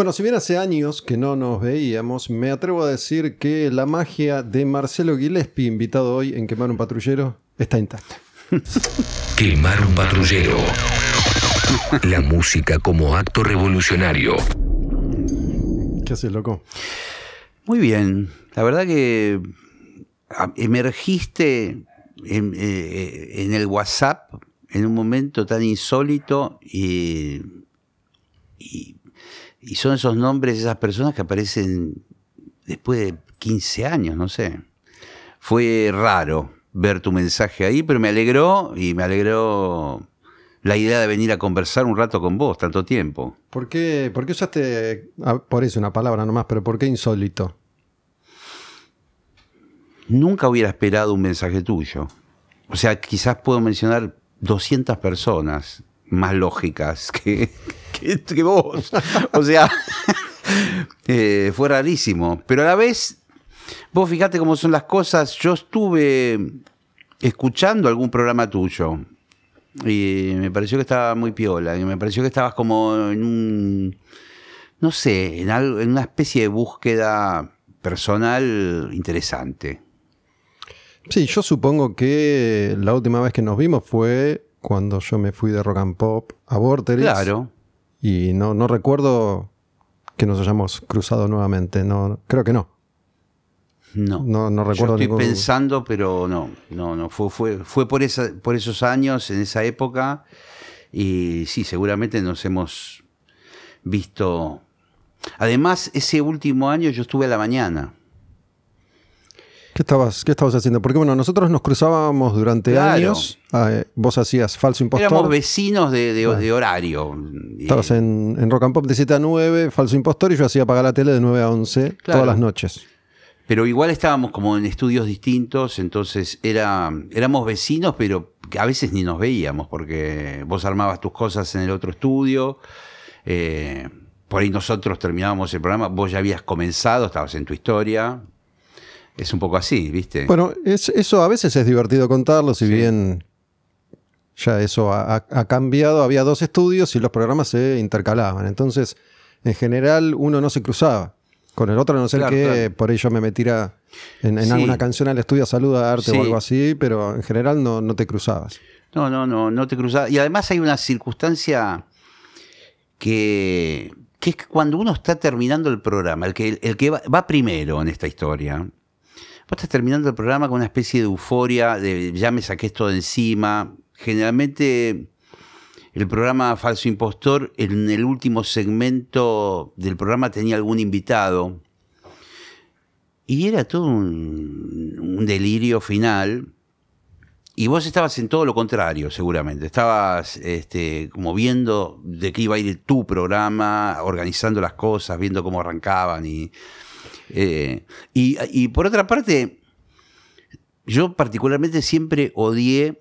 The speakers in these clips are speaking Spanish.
Bueno, si bien hace años que no nos veíamos, me atrevo a decir que la magia de Marcelo Gillespie, invitado hoy en Quemar un Patrullero, está intacta. Quemar un patrullero. La música como acto revolucionario. ¿Qué haces, loco? Muy bien. La verdad que ah, emergiste en, eh, en el WhatsApp en un momento tan insólito y, y, y son esos nombres, esas personas que aparecen después de 15 años, no sé. Fue raro ver tu mensaje ahí, pero me alegró y me alegró la idea de venir a conversar un rato con vos, tanto tiempo. ¿Por qué, por qué usaste, ah, por eso una palabra nomás, pero por qué insólito? Nunca hubiera esperado un mensaje tuyo. O sea, quizás puedo mencionar 200 personas más lógicas que, que, vos. O sea, eh, fue rarísimo. Pero a la vez, vos fíjate cómo son las cosas. Yo estuve escuchando algún programa tuyo y me pareció que estaba muy piola. Y me pareció que estabas como en un, no sé, en, algo, en una especie de búsqueda personal interesante. Sí, yo supongo que la última vez que nos vimos fue cuando yo me fui de rock and pop a Vorterix. Claro. Y no, no recuerdo que nos hayamos cruzado nuevamente. No, creo que no. No. No, no recuerdo Yo estoy ningún- pensando, pero no, no, no. Fue, fue, fue por, esa, por esos años, en esa época. Y sí, seguramente nos hemos visto. Además, ese último año yo estuve a la mañana. ¿Qué estabas, ¿Qué estabas haciendo? Porque bueno, nosotros nos cruzábamos durante Claro. años. Ah, eh, vos hacías falso impostor. Éramos vecinos de, de horario. Estabas en, en rock and pop de 7 a 9, falso impostor, y yo hacía apagar la tele de 9 a 11 Claro. todas las noches. Pero igual estábamos como en estudios distintos, entonces era, éramos vecinos, pero a veces ni nos veíamos, porque vos armabas tus cosas en el otro estudio, eh, por ahí nosotros terminábamos el programa, vos ya habías comenzado, estabas en tu historia. Es un poco así, ¿viste? Bueno, es- eso a veces es divertido contarlo, si Sí. bien ya eso ha, cambiado. Había dos estudios y los programas se intercalaban. Entonces, en general, uno no se cruzaba con el otro, a no ser Claro, que claro. por ello me metiera en, en Sí. alguna canción al estudio a saludarte Sí. o algo así, pero en general no, no te cruzabas. No, no, no, no te cruzaba. Y además hay una circunstancia que, que es que cuando uno está terminando el programa, el que, el que va, va primero en esta historia, vos estás terminando el programa con una especie de euforia, de ya me saqué esto de encima. Generalmente el programa Falso Impostor, en el último segmento del programa tenía algún invitado. Y era todo un, un delirio final. Y vos estabas en todo lo contrario, seguramente. Estabas este, como viendo de qué iba a ir tu programa, organizando las cosas, viendo cómo arrancaban. Y, eh, y, y por otra parte, yo particularmente siempre odié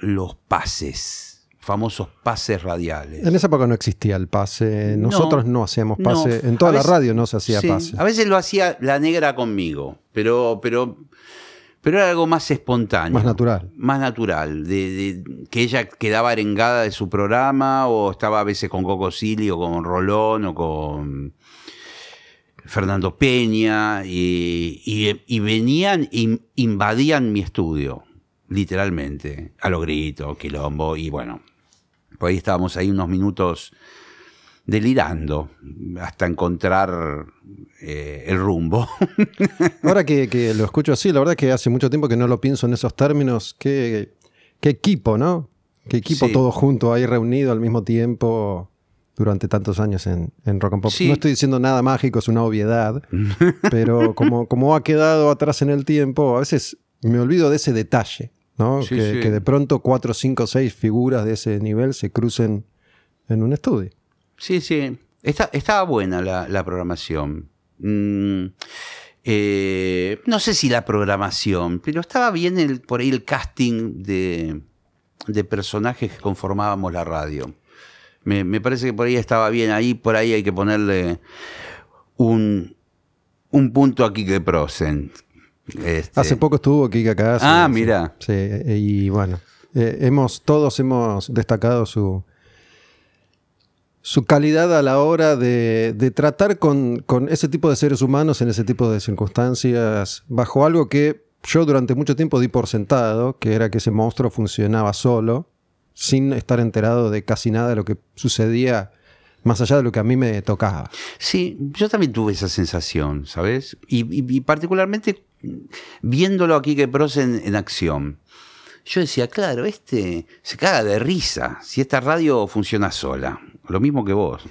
los pases, famosos pases radiales. En esa época no existía el pase. No. Nosotros no, hacíamos No. pase. En toda A la veces- radio no se hacía Sí, pase. A veces lo hacía la negra conmigo, pero, pero, pero era algo más espontáneo. Más natural. Más natural. De, de- que ella quedaba arengada de su programa, o estaba a veces con Coco Silly, o con Rolón, o con Fernando Peña, y, y- y venían, y invadían mi estudio, literalmente, a lo grito, quilombo, y bueno, por ahí estábamos ahí unos minutos delirando hasta encontrar eh, el rumbo. Ahora que, que lo escucho así, la verdad es que hace mucho tiempo que no lo pienso en esos términos. Qué, qué equipo, ¿no? Qué equipo Sí. todo junto ahí reunido al mismo tiempo durante tantos años en, en Rock and Pop. Sí. No estoy diciendo nada mágico, es una obviedad, pero como, como ha quedado atrás en el tiempo, a veces me olvido de ese detalle, ¿no? Sí, que, sí. que de pronto cuatro, cinco, seis figuras de ese nivel se crucen en un estudio. Sí, sí. Está- estaba buena la, la programación. Mm, eh, no sé si la programación, pero estaba bien el, por ahí el casting de, de personajes que conformábamos la radio. Me, me parece que por ahí estaba bien. Ahí por ahí hay que ponerle un, un punto a Kike Prosen. Este, Hace poco estuvo Kika acá. Ah, sí, mira. Sí, y bueno, eh, hemos, todos hemos destacado su, su calidad a la hora de, de tratar con, con ese tipo de seres humanos en ese tipo de circunstancias, bajo algo que yo durante mucho tiempo di por sentado, que era que ese monstruo funcionaba solo, sin estar enterado de casi nada de lo que sucedía más allá de lo que a mí me tocaba. Sí, yo también tuve esa sensación, ¿sabes? Y, particularmente viéndolo aquí que Pros en, acción. Yo decía, claro, este se caga de risa si esta radio funciona sola. Lo mismo que vos.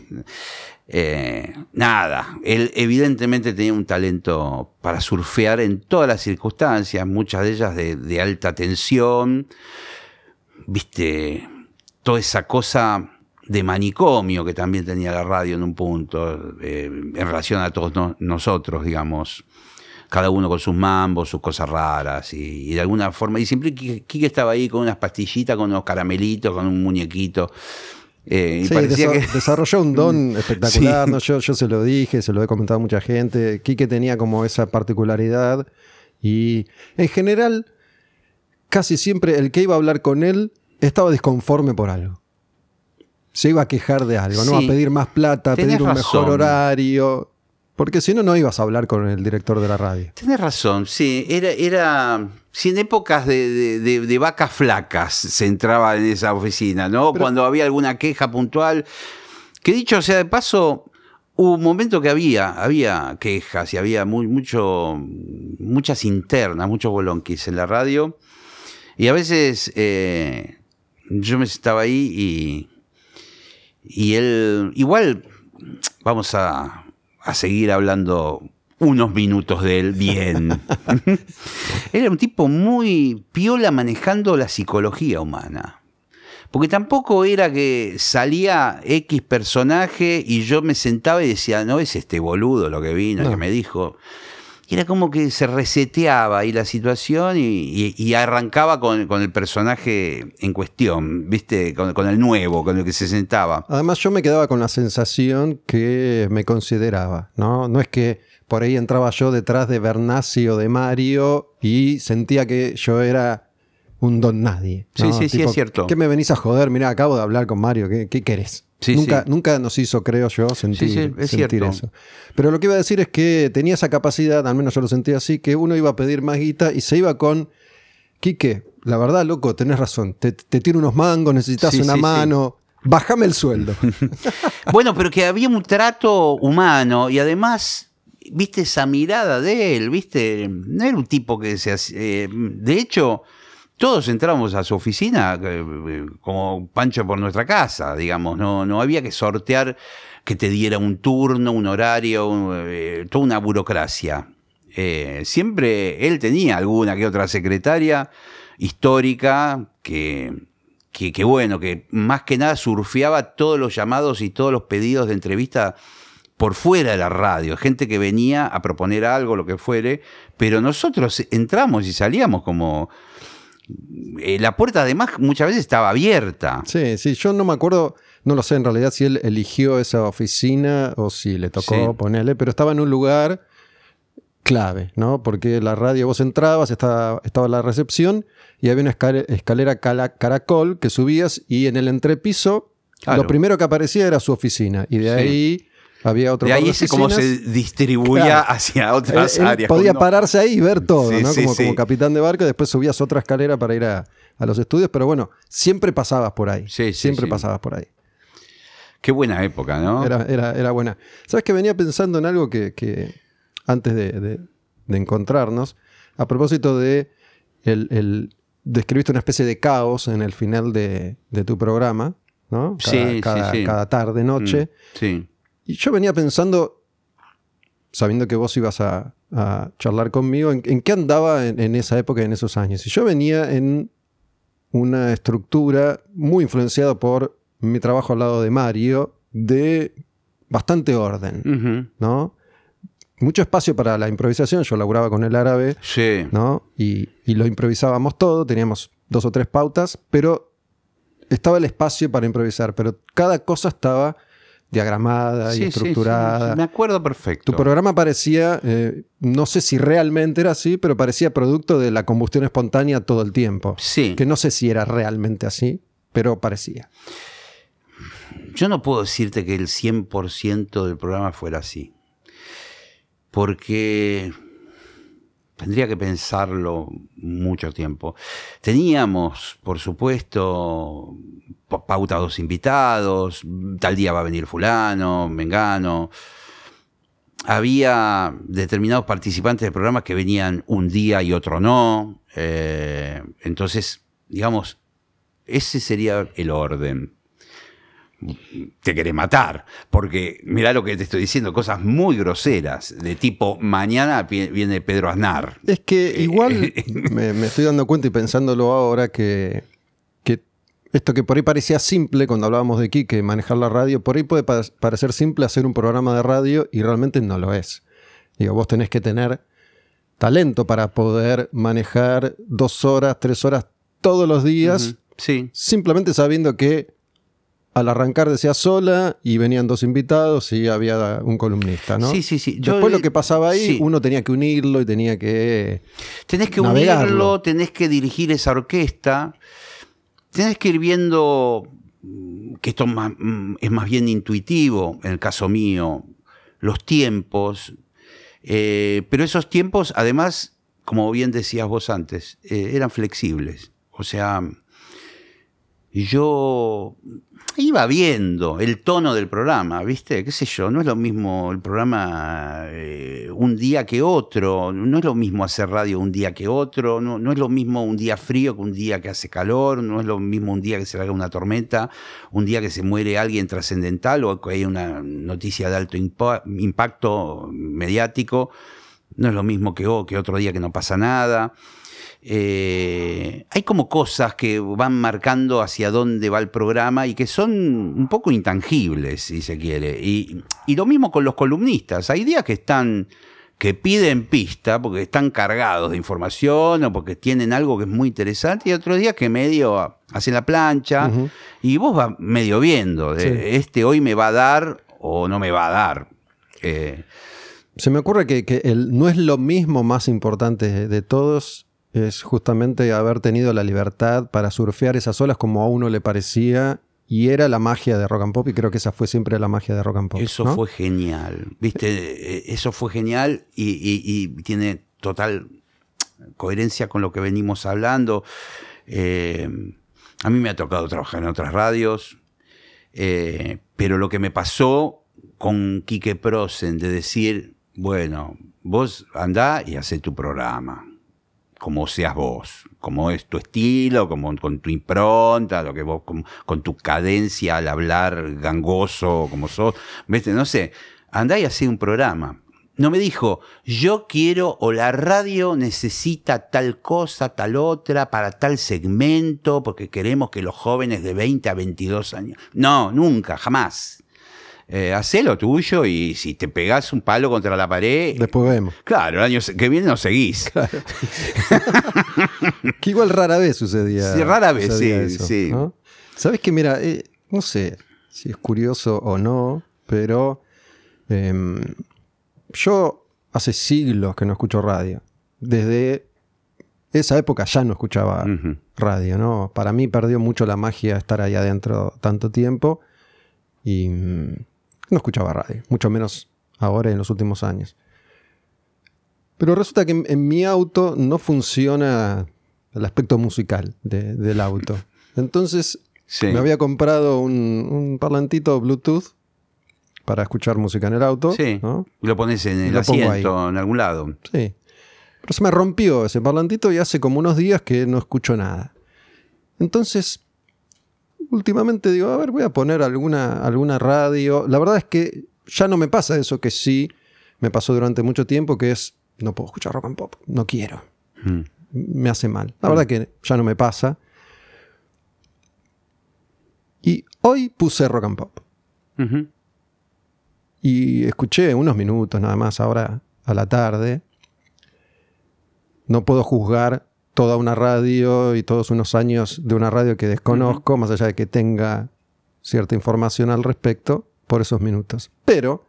Eh, nada, él evidentemente tenía un talento para surfear en todas las circunstancias, muchas de ellas de alta tensión. Viste, toda esa cosa de manicomio que también tenía la radio en un punto, eh, en relación a todos no- nosotros, digamos, cada uno con sus mambos, sus cosas raras, y, y de alguna forma, y siempre Quique estaba ahí con unas pastillitas, con unos caramelitos, con un muñequito. eh, y Sí, parecía desa- que... desarrolló un don espectacular, Sí. ¿no? yo, yo se lo dije, se lo he comentado a mucha gente. Quique tenía como esa particularidad y en general casi siempre el que iba a hablar con él estaba disconforme por algo. Se iba a quejar de algo, ¿no? Sí. A pedir más plata, a pedir un mejor horario. Porque si no, no ibas a hablar con el director de la radio. Tenés razón, sí, era, era, si en épocas de, de- de- de vacas flacas se entraba en esa oficina, ¿no? Cuando había alguna queja puntual, que dicho sea de paso, hubo un momento que había, había quejas y había muy, mucho, muchas internas, muchos bolonquis en la radio, y a veces eh, yo me estaba ahí y, y él, igual, vamos a, a seguir hablando unos minutos de él bien. Era un tipo muy piola manejando la psicología humana. Porque tampoco era que salía X personaje y yo me sentaba y decía, no es este boludo lo que vino, No. que me dijo. Y era como que se reseteaba ahí la situación y, y- y arrancaba con, con el personaje en cuestión, ¿viste? Con, con el nuevo, con el que se sentaba. Además, yo me quedaba con la sensación que me consideraba, ¿no? No es que por ahí entraba yo detrás de Bernasi o de Mario y sentía que yo era un don nadie. Sí, sí, sí, es cierto. ¿Qué me venís a joder? Mirá, acabo de hablar con Mario, ¿qué, qué querés? Sí, nunca, sí. nunca nos hizo, creo yo, sentir, Sí, sí, es sentir eso. Pero lo que iba a decir es que tenía esa capacidad, al menos yo lo sentía así, que uno iba a pedir más guita y se iba con, Quique, la verdad, loco, tenés razón, te, te tiro unos mangos, necesitas una mano, bájame el sueldo. Bueno, pero que había un trato humano y además, viste esa mirada de él, viste, no era un tipo que se hacía- eh, de hecho, todos entramos a su oficina eh, eh, como Pancho por nuestra casa, digamos, no, no había que sortear que te diera un turno, un horario, eh, toda una burocracia. Siempre él tenía alguna que otra secretaria histórica que, que, que bueno, que más que nada surfeaba todos los llamados y todos los pedidos de entrevista por fuera de la radio, gente que venía a proponer algo, lo que fuere, pero nosotros entramos y salíamos como... eh, la puerta además muchas veces estaba abierta. Sí, sí, yo no me acuerdo, no lo sé en realidad si él eligió esa oficina o si le tocó Sí. ponerle, pero estaba en un lugar clave, ¿no? Porque la radio vos entrabas, estaba, estaba la recepción y había una escale- escalera cala- caracol que subías y en el entrepiso Claro. lo primero que aparecía era su oficina y de Sí. ahí había otro De ahí es como se distribuía Claro. hacia otras Él- él áreas. podía pararse ahí y ver todo, Sí, ¿no? sí, como, sí. como capitán de barco, y después subías otra escalera para ir a, a los estudios, pero bueno, siempre pasabas por ahí. Sí, sí, siempre pasabas por ahí. Qué buena época, ¿no? Era, era, era buena. ¿Sabes que venía pensando en algo que, que antes de, de- de encontrarnos, a propósito de el, el- describiste una especie de caos en el final de, de tu programa, ¿no? Cada, Sí, sí, cada- sí. cada tarde, noche. Mm, sí. Y yo venía pensando, sabiendo que vos ibas a, a charlar conmigo, en, en qué andaba en, en esa época, en esos años. Y yo venía en una estructura muy influenciada por mi trabajo al lado de Mario, de bastante orden. ¿no? Mucho espacio para la improvisación, yo laburaba con el árabe, Sí. ¿no? Y, y lo improvisábamos todo, teníamos dos o tres pautas, pero estaba el espacio para improvisar, pero cada cosa estaba diagramada Sí, y sí, estructurada. sí, me acuerdo perfecto. Tu programa parecía, eh, no sé si realmente era así, pero parecía producto de la combustión espontánea todo el tiempo. Sí. Que no sé si era realmente así, pero parecía. yo no puedo decirte que el 100% del programa fuera así. Porque tendría que pensarlo mucho tiempo. Teníamos, por supuesto, pautados invitados, tal día va a venir fulano, mengano. Había determinados participantes del programa que venían un día y otro no. Eh, entonces, digamos, ese sería el orden te querés matar. Porque mirá lo que te estoy diciendo, cosas muy groseras, de tipo, mañana viene Pedro Aznar. Es que eh, igual me, estoy dando cuenta y pensándolo ahora que, que, esto que por ahí parecía simple cuando hablábamos de que manejar la radio, por ahí puede parecer simple hacer un programa de radio y realmente no lo es. Digo, vos tenés que tener talento para poder manejar dos horas, tres horas todos los días. Sí. Simplemente sabiendo que al arrancar decía sola y venían dos invitados y había un columnista, ¿no? Sí, sí, sí. Después lo que pasaba ahí, uno tenía que unirlo y tenía que. Tenés que unirlo, tenés que dirigir esa orquesta, tenés que ir viendo que esto mm, es más bien intuitivo, en el caso mío, los tiempos. Eh, pero esos tiempos, además, como bien decías vos antes, eh, eran flexibles. O sea, yo iba viendo el tono del programa, ¿viste? ¿Qué sé yo? No es lo mismo el programa eh, un día que otro, no es lo mismo hacer radio un día que otro, no, no, es lo mismo un día frío que un día que hace calor, no es lo mismo un día que se haga una tormenta, un día que se muere alguien trascendental o que hay una noticia de alto impacto mediático, no es lo mismo que, que otro día que no pasa nada. Eh, hay como cosas que van marcando hacia dónde va el programa y que son un poco intangibles, si se quiere. Y, lo mismo con los columnistas. Hay días que están que piden pista porque están cargados de información o porque tienen algo que es muy interesante y otros días que medio hacen la plancha y vos vas medio viendo de este hoy me va a dar o no me va a dar. Eh, Se me ocurre que, el, no es lo mismo más importante de todos es justamente haber tenido la libertad para surfear esas olas como a uno le parecía y era la magia de rock and pop y creo que esa fue siempre la magia de rock and pop. Eso fue genial, viste, eh, eso fue genial y, tiene total coherencia con lo que venimos hablando. Eh, a mí me ha tocado trabajar en otras radios, eh, pero lo que me pasó con Quique Prosen de decir, bueno, vos andá y hacé tu programa como seas vos, como es tu estilo, como con tu impronta, lo que vos, con, tu cadencia al hablar gangoso, como sos, ¿viste? no sé, andá y hacé un programa. No me dijo, yo quiero o la radio necesita tal cosa, tal otra, para tal segmento, porque queremos que los jóvenes de 20 a 22 años. No, nunca, jamás eh, hacé lo tuyo y si te pegás un palo contra la pared. Después vemos. Claro, el año que viene no seguís. que igual rara vez sucedía. Sí, rara vez, sí. sí. Sabes que, mira, eh, no sé si es curioso o no, pero em, yo hace siglos que no escucho radio. Desde esa época ya no escuchaba radio, ¿no? Para mí perdió mucho la magia estar ahí adentro tanto tiempo. Y mm, no escuchaba radio, mucho menos ahora en los últimos años. Pero resulta que en, mi auto no funciona el aspecto musical del auto. Entonces me había comprado un, parlantito Bluetooth para escuchar música en el auto. Sí. Y lo pones en el asiento, en algún lado. Sí. Pero se me rompió ese parlantito y hace como unos días que no escucho nada. Entonces últimamente digo, a ver, voy a poner alguna, alguna radio. La verdad es que ya no me pasa eso que sí me pasó durante mucho tiempo, que es, no puedo escuchar rock and pop, no quiero. Hmm. Me hace mal. La verdad que ya no me pasa. Y hoy puse rock and pop. Y escuché unos minutos nada más ahora a la tarde. No puedo juzgar toda una radio y todos unos años de una radio que desconozco, más allá de que tenga cierta información al respecto, por esos minutos. Pero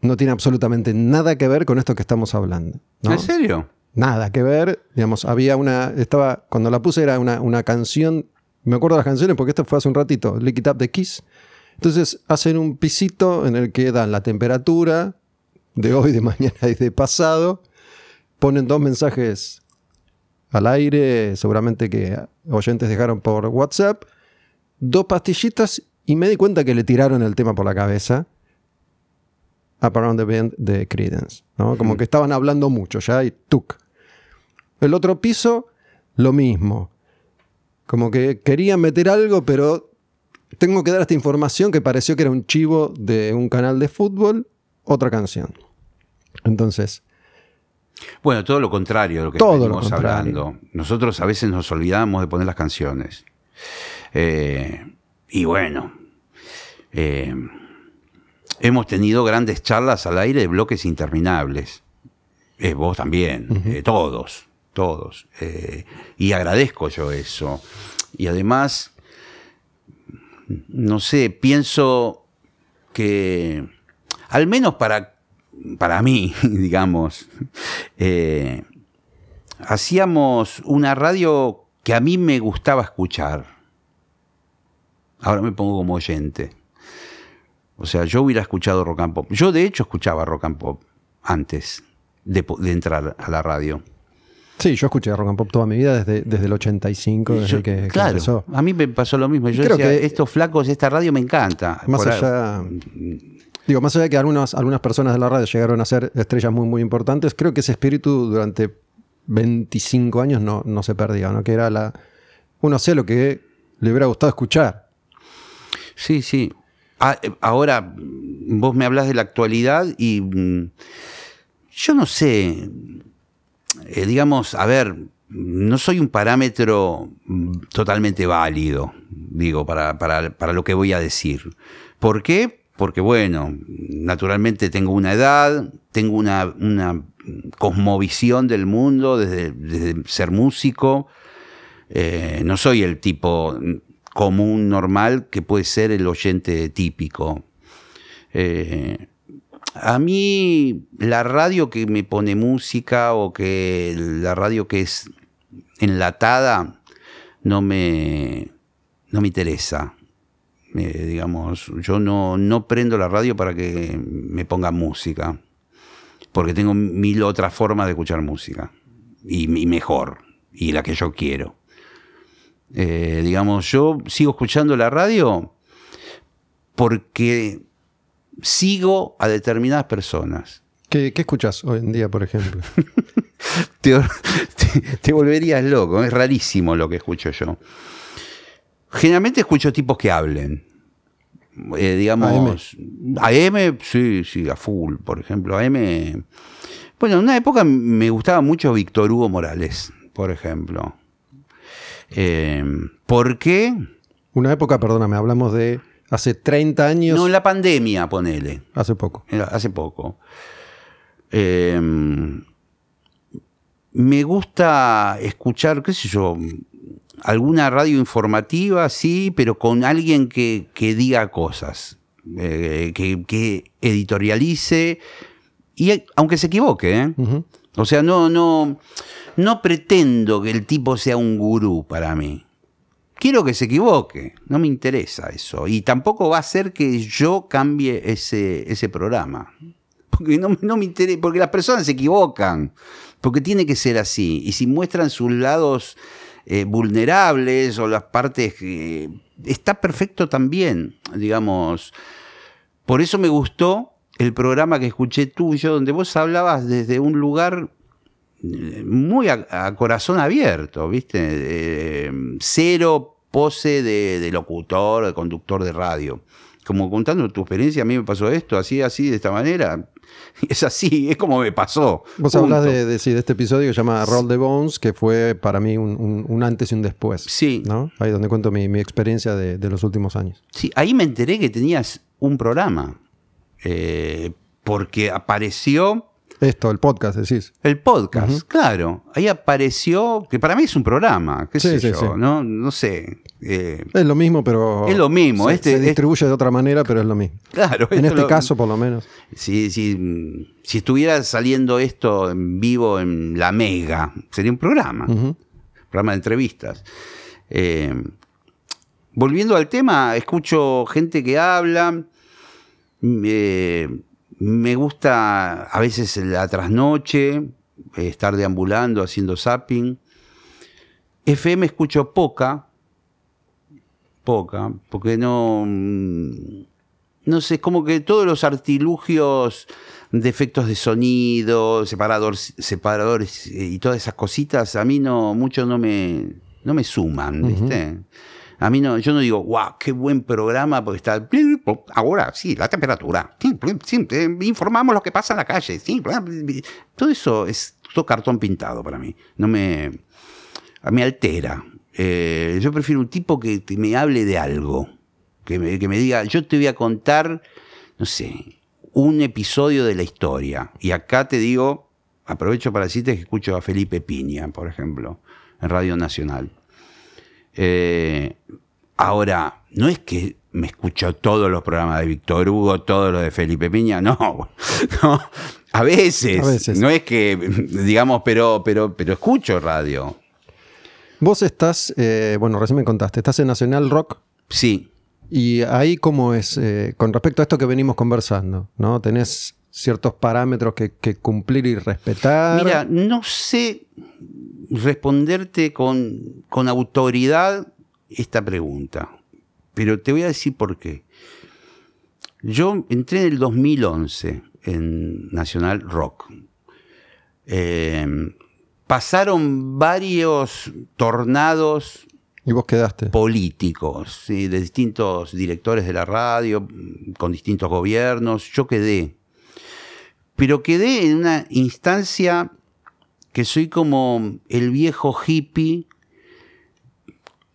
no tiene absolutamente nada que ver con esto que estamos hablando. ¿En serio? Nada que ver. Digamos, había una. Estaba. Cuando la puse era una, una canción Me acuerdo de las canciones porque esto fue hace un ratito, Lick It Up de Kiss. Entonces hacen un pisito en el que dan la temperatura de hoy, de mañana y de pasado. Ponen dos mensajes al aire, seguramente que oyentes dejaron por WhatsApp. Dos pastillitas y me di cuenta que le tiraron el tema por la cabeza. Up Around the Bend de Credence. ¿no? Como que estaban hablando mucho ya y tuk. El otro piso, lo mismo. Como que querían meter algo, pero tengo que dar esta información que pareció que era un chivo de un canal de fútbol, otra canción. Entonces, Bueno, todo lo contrario de lo que Todo lo contrario. hablando. Nosotros a veces nos olvidamos de poner las canciones. Eh, y bueno, eh, hemos tenido grandes charlas al aire de bloques interminables. Eh, vos también, eh, todos, todos. Y agradezco yo eso. Y además, no sé, pienso que, al menos para, para mí, digamos, eh, hacíamos una radio que a mí me gustaba escuchar. Ahora me pongo como oyente. O sea, yo hubiera escuchado rock and pop. Yo de hecho escuchaba rock and pop antes de, entrar a la radio. sí, yo escuché rock and pop toda mi vida desde, desde el 85, desde Yo- que, que claro, empezó. a mí me pasó lo mismo. Yo Creo decía, que- estos flacos, esta radio me encanta. Más Por ahí- allá. Digo, más allá de que algunas, algunas personas de la radio llegaron a ser estrellas muy, muy importantes, creo que ese espíritu durante 25 años no, no se perdía, ¿no? Que era la. Uno sé lo que le hubiera gustado escuchar. Sí, sí. Ah, eh, ahora, mm, vos me hablas de la actualidad y mm, yo no sé, eh, digamos, a ver, no soy un parámetro mm, totalmente válido, digo, para, para- para lo que voy a decir. ¿Por qué? Porque, bueno, naturalmente tengo una edad, tengo una, cosmovisión del mundo desde, desde ser músico. Eh, no soy el tipo común, normal, que puede ser el oyente típico. Eh, a mí la radio que me pone música o que la radio que es enlatada no me, no me interesa. Eh, digamos, yo no, no prendo la radio para que me ponga música, porque tengo mil otras formas de escuchar música, y, y mejor, y la que yo quiero. Eh, digamos, yo sigo escuchando la radio porque sigo a determinadas personas. ¿Qué, qué escuchas hoy en día, por ejemplo? Te, te- te volverías loco, es rarísimo lo que escucho yo. Generalmente escucho tipos que hablen. Eh, digamos, AM. sí, sí, a full, por ejemplo. AM. Bueno, en una época me gustaba mucho Víctor Hugo Morales, por ejemplo. Eh, ¿Por qué? Una época, perdóname, hablamos de hace 30 años, No, en la pandemia, ponele. hace poco. Hace poco. Eh, me gusta escuchar, qué sé yo, alguna radio informativa, sí, pero con alguien que, que diga cosas, eh, que, que editorialice, y aunque se equivoque, ¿eh? O sea, no, no, no pretendo que el tipo sea un gurú para mí. Quiero que se equivoque, no me interesa eso. Y tampoco va a ser que yo cambie ese, ese programa. Porque no, no me interesa, porque las personas se equivocan. Porque tiene que ser así. Y si muestran sus lados eh, vulnerables o las partes que. Está perfecto también, digamos. Por eso me gustó el programa que escuché tuyo, donde vos hablabas desde un lugar eh, muy a, corazón abierto, ¿viste? Eh, cero pose de, de locutor, de conductor de radio. Como contando tu experiencia, a mí me pasó esto, así, así, de esta manera. Es así, es como me pasó. Vos Punto. hablas de, de- sí, de este episodio que se llama Roll the Bones, que fue para mí un, un- un antes y un después. Sí. ¿no? Ahí donde cuento mi, mi experiencia de, de los últimos años. Sí, ahí me enteré que tenías un programa. Eh, porque apareció Esto, el podcast, decís. el podcast, claro. Ahí apareció, que para mí es un programa, qué Sí, sé sí, yo, sí. ¿no? No sé. eh, Es lo mismo, pero. Es lo mismo, Se, este- se distribuye de otra manera, pero es lo mismo. claro. En este lo- caso, por lo menos. Si, si, si estuviera saliendo esto en vivo en La Mega, sería un programa, Ujú. programa de entrevistas. Eh, volviendo al tema, escucho gente que habla. eh, me gusta a veces la trasnoche, eh, estar deambulando, haciendo zapping. FM escucho poca, poca, porque no, mm, no sé, como que todos los artilugios de efectos de sonido, separador, separadores eh, y todas esas cositas, a mí no, mucho no me, no me suman, ¿viste? A mí no, yo no digo, wow, qué buen programa, porque está. Ahora, sí, la temperatura. Eh, informamos lo que pasa en la calle. Todo eso es todo cartón pintado para mí. No me. Me altera. Eh, yo prefiero un tipo que me hable de algo. Que me, que me diga, yo te voy a contar, no sé, un episodio de la historia. Y acá te digo, aprovecho para decirte que escucho a Felipe Piña, por ejemplo, en Radio Nacional. Eh, ahora, no es que me escucho todos los programas de Víctor Hugo, todos los de Felipe Piña, no, no a, veces, A veces. no es que, digamos, pero, pero, pero escucho radio, Vos estás, eh, bueno, recién me contaste, estás en Nacional Rock sí. y ahí cómo es, eh, con respecto a esto que venimos conversando, ¿no? Tenés ciertos parámetros que, que cumplir y respetar. Mira, no sé responderte con, con autoridad esta pregunta, pero te voy a decir por qué. Yo entré en el 2011 en Nacional Rock. Eh, pasaron varios tornados y vos quedaste. políticos, ¿sí? de distintos directores de la radio, con distintos gobiernos. Yo quedé. Pero quedé en una instancia que soy como el viejo hippie,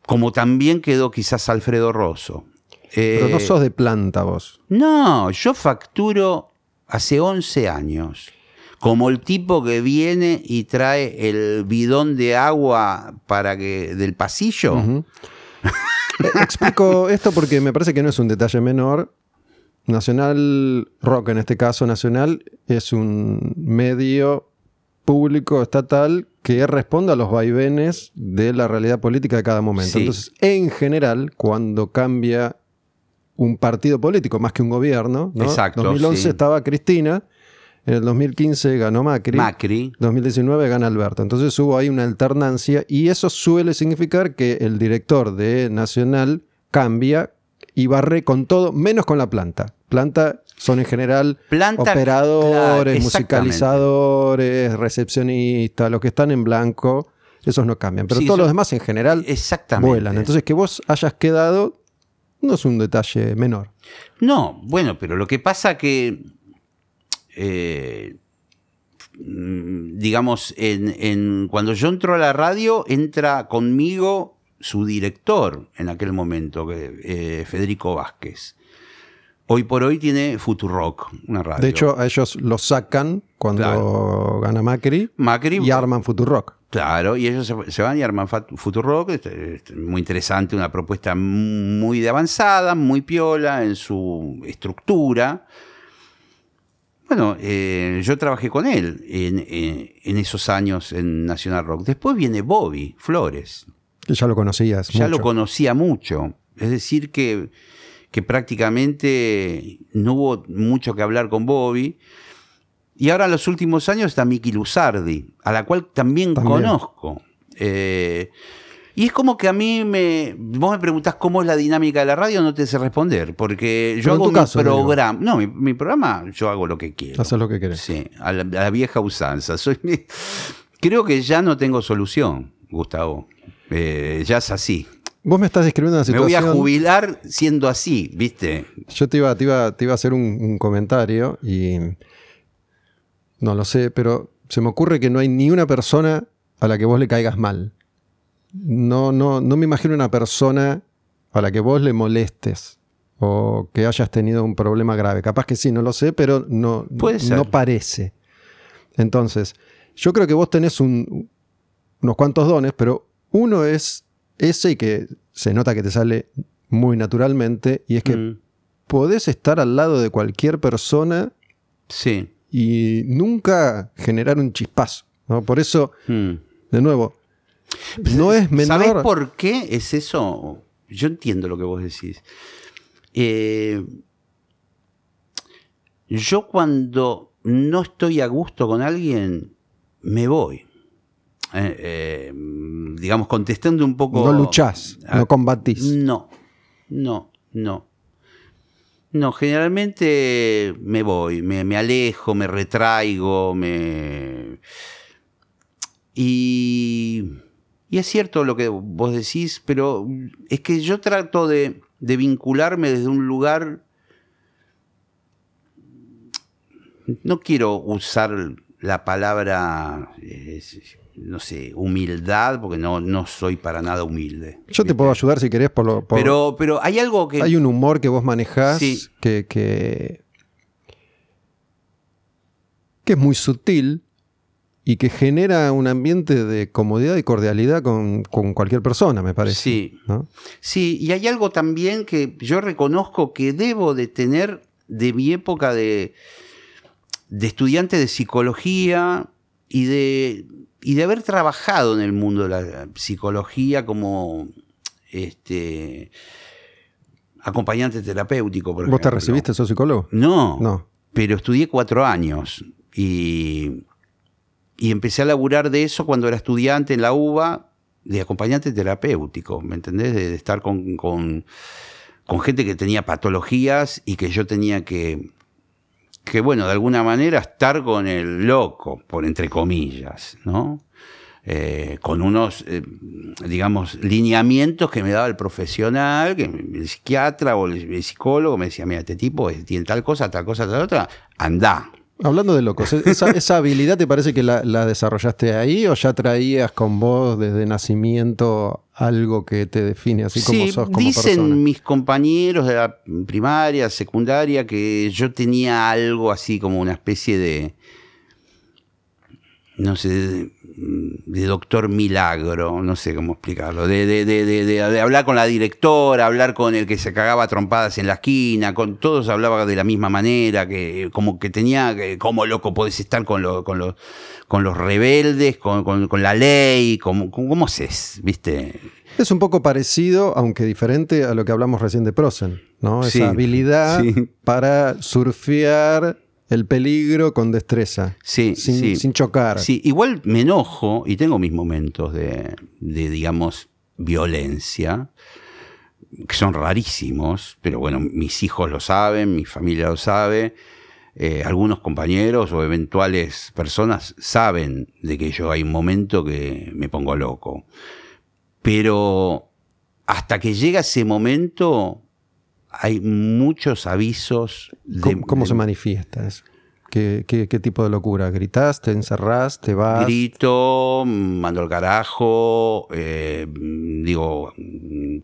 como también quedó quizás Alfredo Rosso. Pero no Eh, sos de planta vos. no, yo facturo hace 11 años. Como el tipo que viene y trae el bidón de agua para que del pasillo. Eh, Explico esto porque me parece que no es un detalle menor. Nacional Rock, en este caso Nacional, es un medio público estatal que responde a los vaivenes de la realidad política de cada momento. Sí. Entonces, en general, cuando cambia un partido político más que un gobierno, ¿no? Exacto, 2011 sí. estaba Cristina, en el 2015 ganó Macri. Macri. 2019 gana Alberto. Entonces hubo ahí una alternancia y eso suele significar que el director de Nacional cambia y barre con todo, menos con la planta. Planta son en general Planta, operadores, musicalizadores, recepcionistas, los que están en blanco, esos no cambian. Pero Sí, todos eso- los demás en general Exactamente. vuelan. Entonces que vos hayas quedado no es un detalle menor. No, bueno, pero lo que pasa que, eh, digamos, en, en- cuando yo entro a la radio, entra conmigo su director en aquel momento, eh, Federico Vázquez. Hoy por hoy tiene Futurock, una radio. De hecho, a ellos los sacan cuando Claro. gana Macri Macri, y arman Futurock. Claro, y ellos se, se van y arman Futurock, este, este, muy interesante, una propuesta muy de avanzada, muy piola en su estructura. Bueno, eh, yo trabajé con él en, en- en esos años en Nacional Rock. Después viene Bobby Flores, Que ya lo conocías. ya lo conocía mucho. Es decir, que, que prácticamente no hubo mucho que hablar con Bobby. Y ahora en los últimos años está Miki Luzardi, a la cual también, También. conozco. Eh, y es como que a mí me. Vos me preguntás cómo es la dinámica de la radio, no te sé responder. Porque yo hago mi caso, digo. programa. No, mi, mi programa yo hago lo que quiero. Haces lo que querés. Sí, a la, a la vieja usanza. Soy, creo que ya no tengo solución, Gustavo. Eh, ya es así. Vos me estás describiendo una Me voy situación. a jubilar siendo así, ¿viste? Yo te iba, te iba, te iba a hacer un, un comentario y no lo sé, pero se me ocurre que no hay ni una persona a la que vos le caigas mal. No, no, no me imagino una persona a la que vos le molestes o que hayas tenido un problema grave. Capaz que sí, no lo sé, pero no, Puede ser. no parece. Entonces, yo creo que vos tenés un- unos cuantos dones, pero uno es ese y que se nota que te sale muy naturalmente, y es que Mm, podés estar al lado de cualquier persona sí. y nunca generar un chispazo. ¿no? Por eso, Mm. de nuevo, no es menor. ¿Sabés por qué es eso? yo entiendo lo que vos decís. Eh, yo cuando no estoy a gusto con alguien, me voy. Eh, eh, digamos, contestando un poco... No luchás, no combatís. No, no, no. No, generalmente me voy, me, me alejo, me retraigo, me... Y, y es cierto lo que vos decís, pero es que yo trato de, de vincularme desde un lugar... No quiero usar la palabra, eh, no sé, humildad, porque no, no soy para nada humilde. Yo te puedo ayudar si querés por lo... por- Pero, pero hay algo que... Hay un humor que vos manejás Sí. que, que, que es muy sutil y que genera un ambiente de comodidad y cordialidad con, con cualquier persona, me parece. Sí. ¿no? Sí, y hay algo también que yo reconozco que debo de tener de mi época de, de estudiante de psicología y de, y de haber trabajado en el mundo de la psicología como este, acompañante terapéutico. Por ¿Vos te recibiste, sos psicólogo? No, No. pero estudié cuatro años y, y empecé a laburar de eso cuando era estudiante en la UBA, de acompañante terapéutico, ¿me entendés? De, de estar con, con- con gente que tenía patologías y que yo tenía que, que, bueno, de alguna manera estar con el loco, por entre comillas, ¿no? Eh, con unos, eh, digamos, lineamientos que me daba el profesional, que el psiquiatra o el, psicólogo me decía, mira, este tipo tiene tal cosa, tal cosa, tal otra, anda. Hablando de locos, ¿e-, ¿esa, esa habilidad te parece que la, la desarrollaste ahí o ya traías con vos desde nacimiento algo que te define así como sí, sos como dicen persona? mis compañeros de la primaria, secundaria, que yo tenía algo así como una especie de, no sé, de, doctor milagro, no sé cómo explicarlo, de, de- de- de- hablar con la directora, hablar con el que se cagaba trompadas en la esquina, con todos hablaba de la misma manera, que como que tenía, que, como loco podés estar con, lo- con, los, con los rebeldes, con, con- con la ley, como, ¿cómo haces? ¿Viste? Es un poco parecido, aunque diferente, a lo que hablamos recién de Prosen, ¿no? Esa Sí, habilidad sí. para surfear el peligro con destreza, Sí, sin, sí. sin chocar. Sí, igual me enojo y tengo mis momentos de, de, digamos, violencia, que son rarísimos, pero bueno, mis hijos lo saben, mi familia lo sabe, eh, algunos compañeros o eventuales personas saben de que yo hay un momento que me pongo loco. Pero hasta que llega ese momento hay muchos avisos. de- ¿Cómo, cómo de- se manifiesta eso? ¿Qué, qué, qué tipo de locura? ¿Gritás? ¿Te encerrás? ¿Te vas? Grito, mando al carajo, eh, digo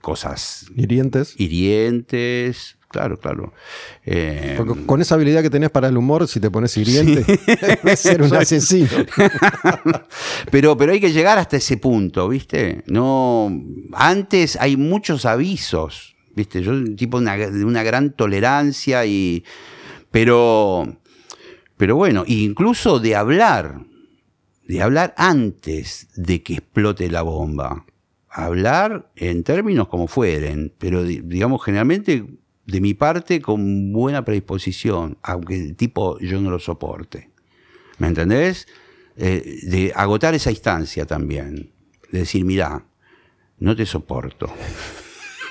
cosas ¿Hirientes? hirientes, claro, claro. Eh, Porque con esa habilidad que tenés para el humor, si te pones hiriente, a ser un asesino. pero, pero hay que llegar hasta ese punto, ¿viste? No, antes hay muchos avisos, ¿viste? Yo tipo de una gran tolerancia y, pero, pero bueno, incluso de hablar, de hablar antes de que explote la bomba. Hablar en términos como fueren, pero di- digamos generalmente de mi parte con buena predisposición, aunque el tipo yo no lo soporte. ¿Me entendés? Eh, de agotar esa instancia también. De decir, mirá, no te soporto.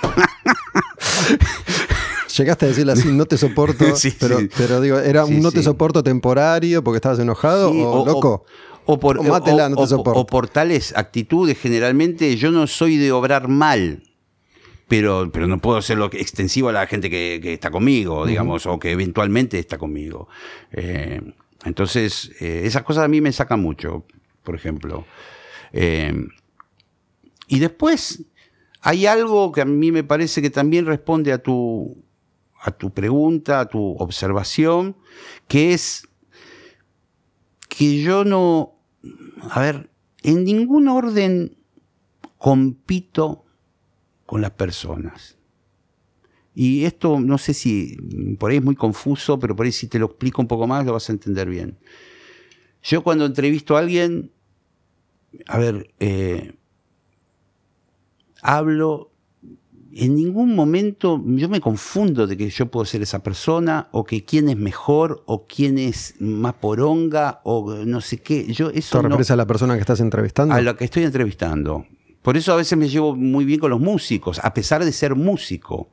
Llegaste a decirle así, no te soporto, Sí, pero, sí. pero digo, ¿era un Sí, no te soporto temporario porque estabas enojado o, loco? O, por, O mátela, no te soporto. o por tales actitudes, generalmente yo no soy de obrar mal. Pero, pero no puedo hacerlo extensivo a la gente que, que está conmigo, digamos, o que eventualmente está conmigo. Eh, entonces, eh, esas cosas a mí me sacan mucho, por ejemplo. Eh, y después hay algo que a mí me parece que también responde a tu, a tu pregunta, a tu observación, que es que yo no, a ver, en ningún orden compito con las personas. Y esto no sé si por ahí es muy confuso, pero por ahí si te lo explico un poco más lo vas a entender bien. Yo cuando entrevisto a alguien, a ver, eh, hablo en ningún momento yo me confundo de que yo puedo ser esa persona o que quién es mejor o quién es más poronga o no sé qué. Yo eso ¿Te no- refieres a la persona que estás entrevistando? a la que estoy entrevistando. Por eso a veces me llevo muy bien con los músicos, a pesar de ser músico,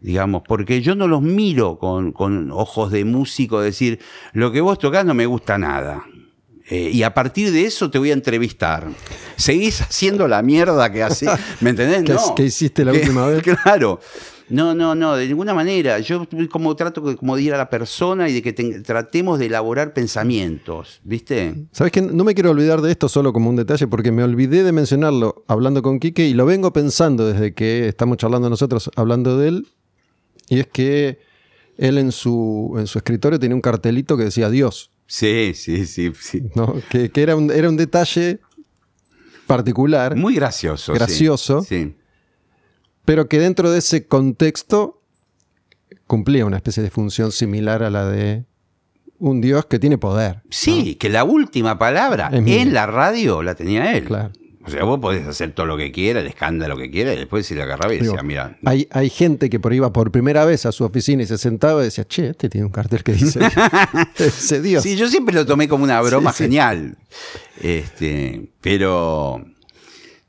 digamos, porque yo no los miro con, con ojos de músico, decir, lo que vos tocás no me gusta nada. Eh, y a partir de eso te voy a entrevistar. Seguís haciendo la mierda que haces, ¿me entendés? ¿Qué- no. qué hiciste la Que- última vez? Claro. No, no, no, de ninguna manera. Yo como trato de- como de ir a la persona y de que te- tratemos de elaborar pensamientos, ¿viste? ¿Sabes qué? No me quiero olvidar de esto solo como un detalle porque me olvidé de mencionarlo hablando con Quique y lo vengo pensando desde que estamos charlando nosotros hablando de él. Y es que él en su, en su escritorio tenía un cartelito que decía Dios, Sí, sí, sí, sí. ¿no? que, que era, un, era un detalle particular, Muy gracioso. Gracioso. Sí. pero que dentro de ese contexto cumplía una especie de función similar a la de un Dios que tiene poder. Sí, que la última palabra en la radio la tenía él. Claro. O sea, vos podés hacer todo lo que quieras, el escándalo que quieras, y después si la agarraba y Digo, mira, Hay, hay gente que por iba por primera vez a su oficina y se sentaba y decía, che, este tiene un cartel que dice, ese Dios. Sí, yo siempre lo tomé como una broma Sí, sí. genial. Este, pero.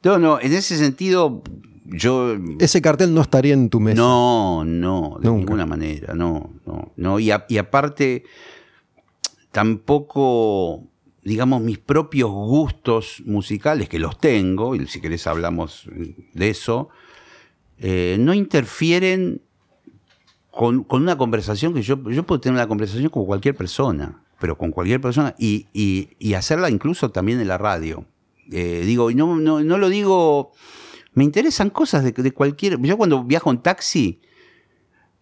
No, no, en ese sentido, yo. Ese cartel no estaría en tu mesa. No, no, de Nunca. ninguna manera, no, no. no. Y, a- y aparte, tampoco, digamos, mis propios gustos musicales, que los tengo, y si querés hablamos de eso, eh, no interfieren con, con una conversación que yo, yo puedo tener una conversación con cualquier persona, pero con cualquier persona, y, y- y hacerla incluso también en la radio. Eh, digo, y no, no, no lo digo, me interesan cosas de, de cualquier... Yo cuando viajo en taxi,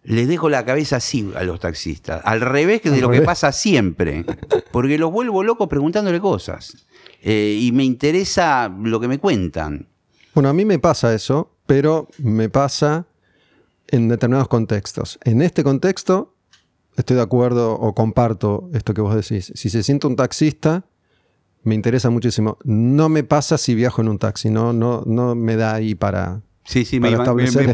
les dejo la cabeza así a los taxistas, al revés que de Al lo que pasa siempre, porque los vuelvo locos preguntándole cosas. Eh, y me interesa lo que me cuentan. Bueno, a mí me pasa eso, pero me pasa en determinados contextos. En este contexto, estoy de acuerdo o comparto esto que vos decís. Si se siente un taxista, me interesa muchísimo. No me pasa si viajo en un taxi, no, no, no me da ahí para, Sí, sí, me,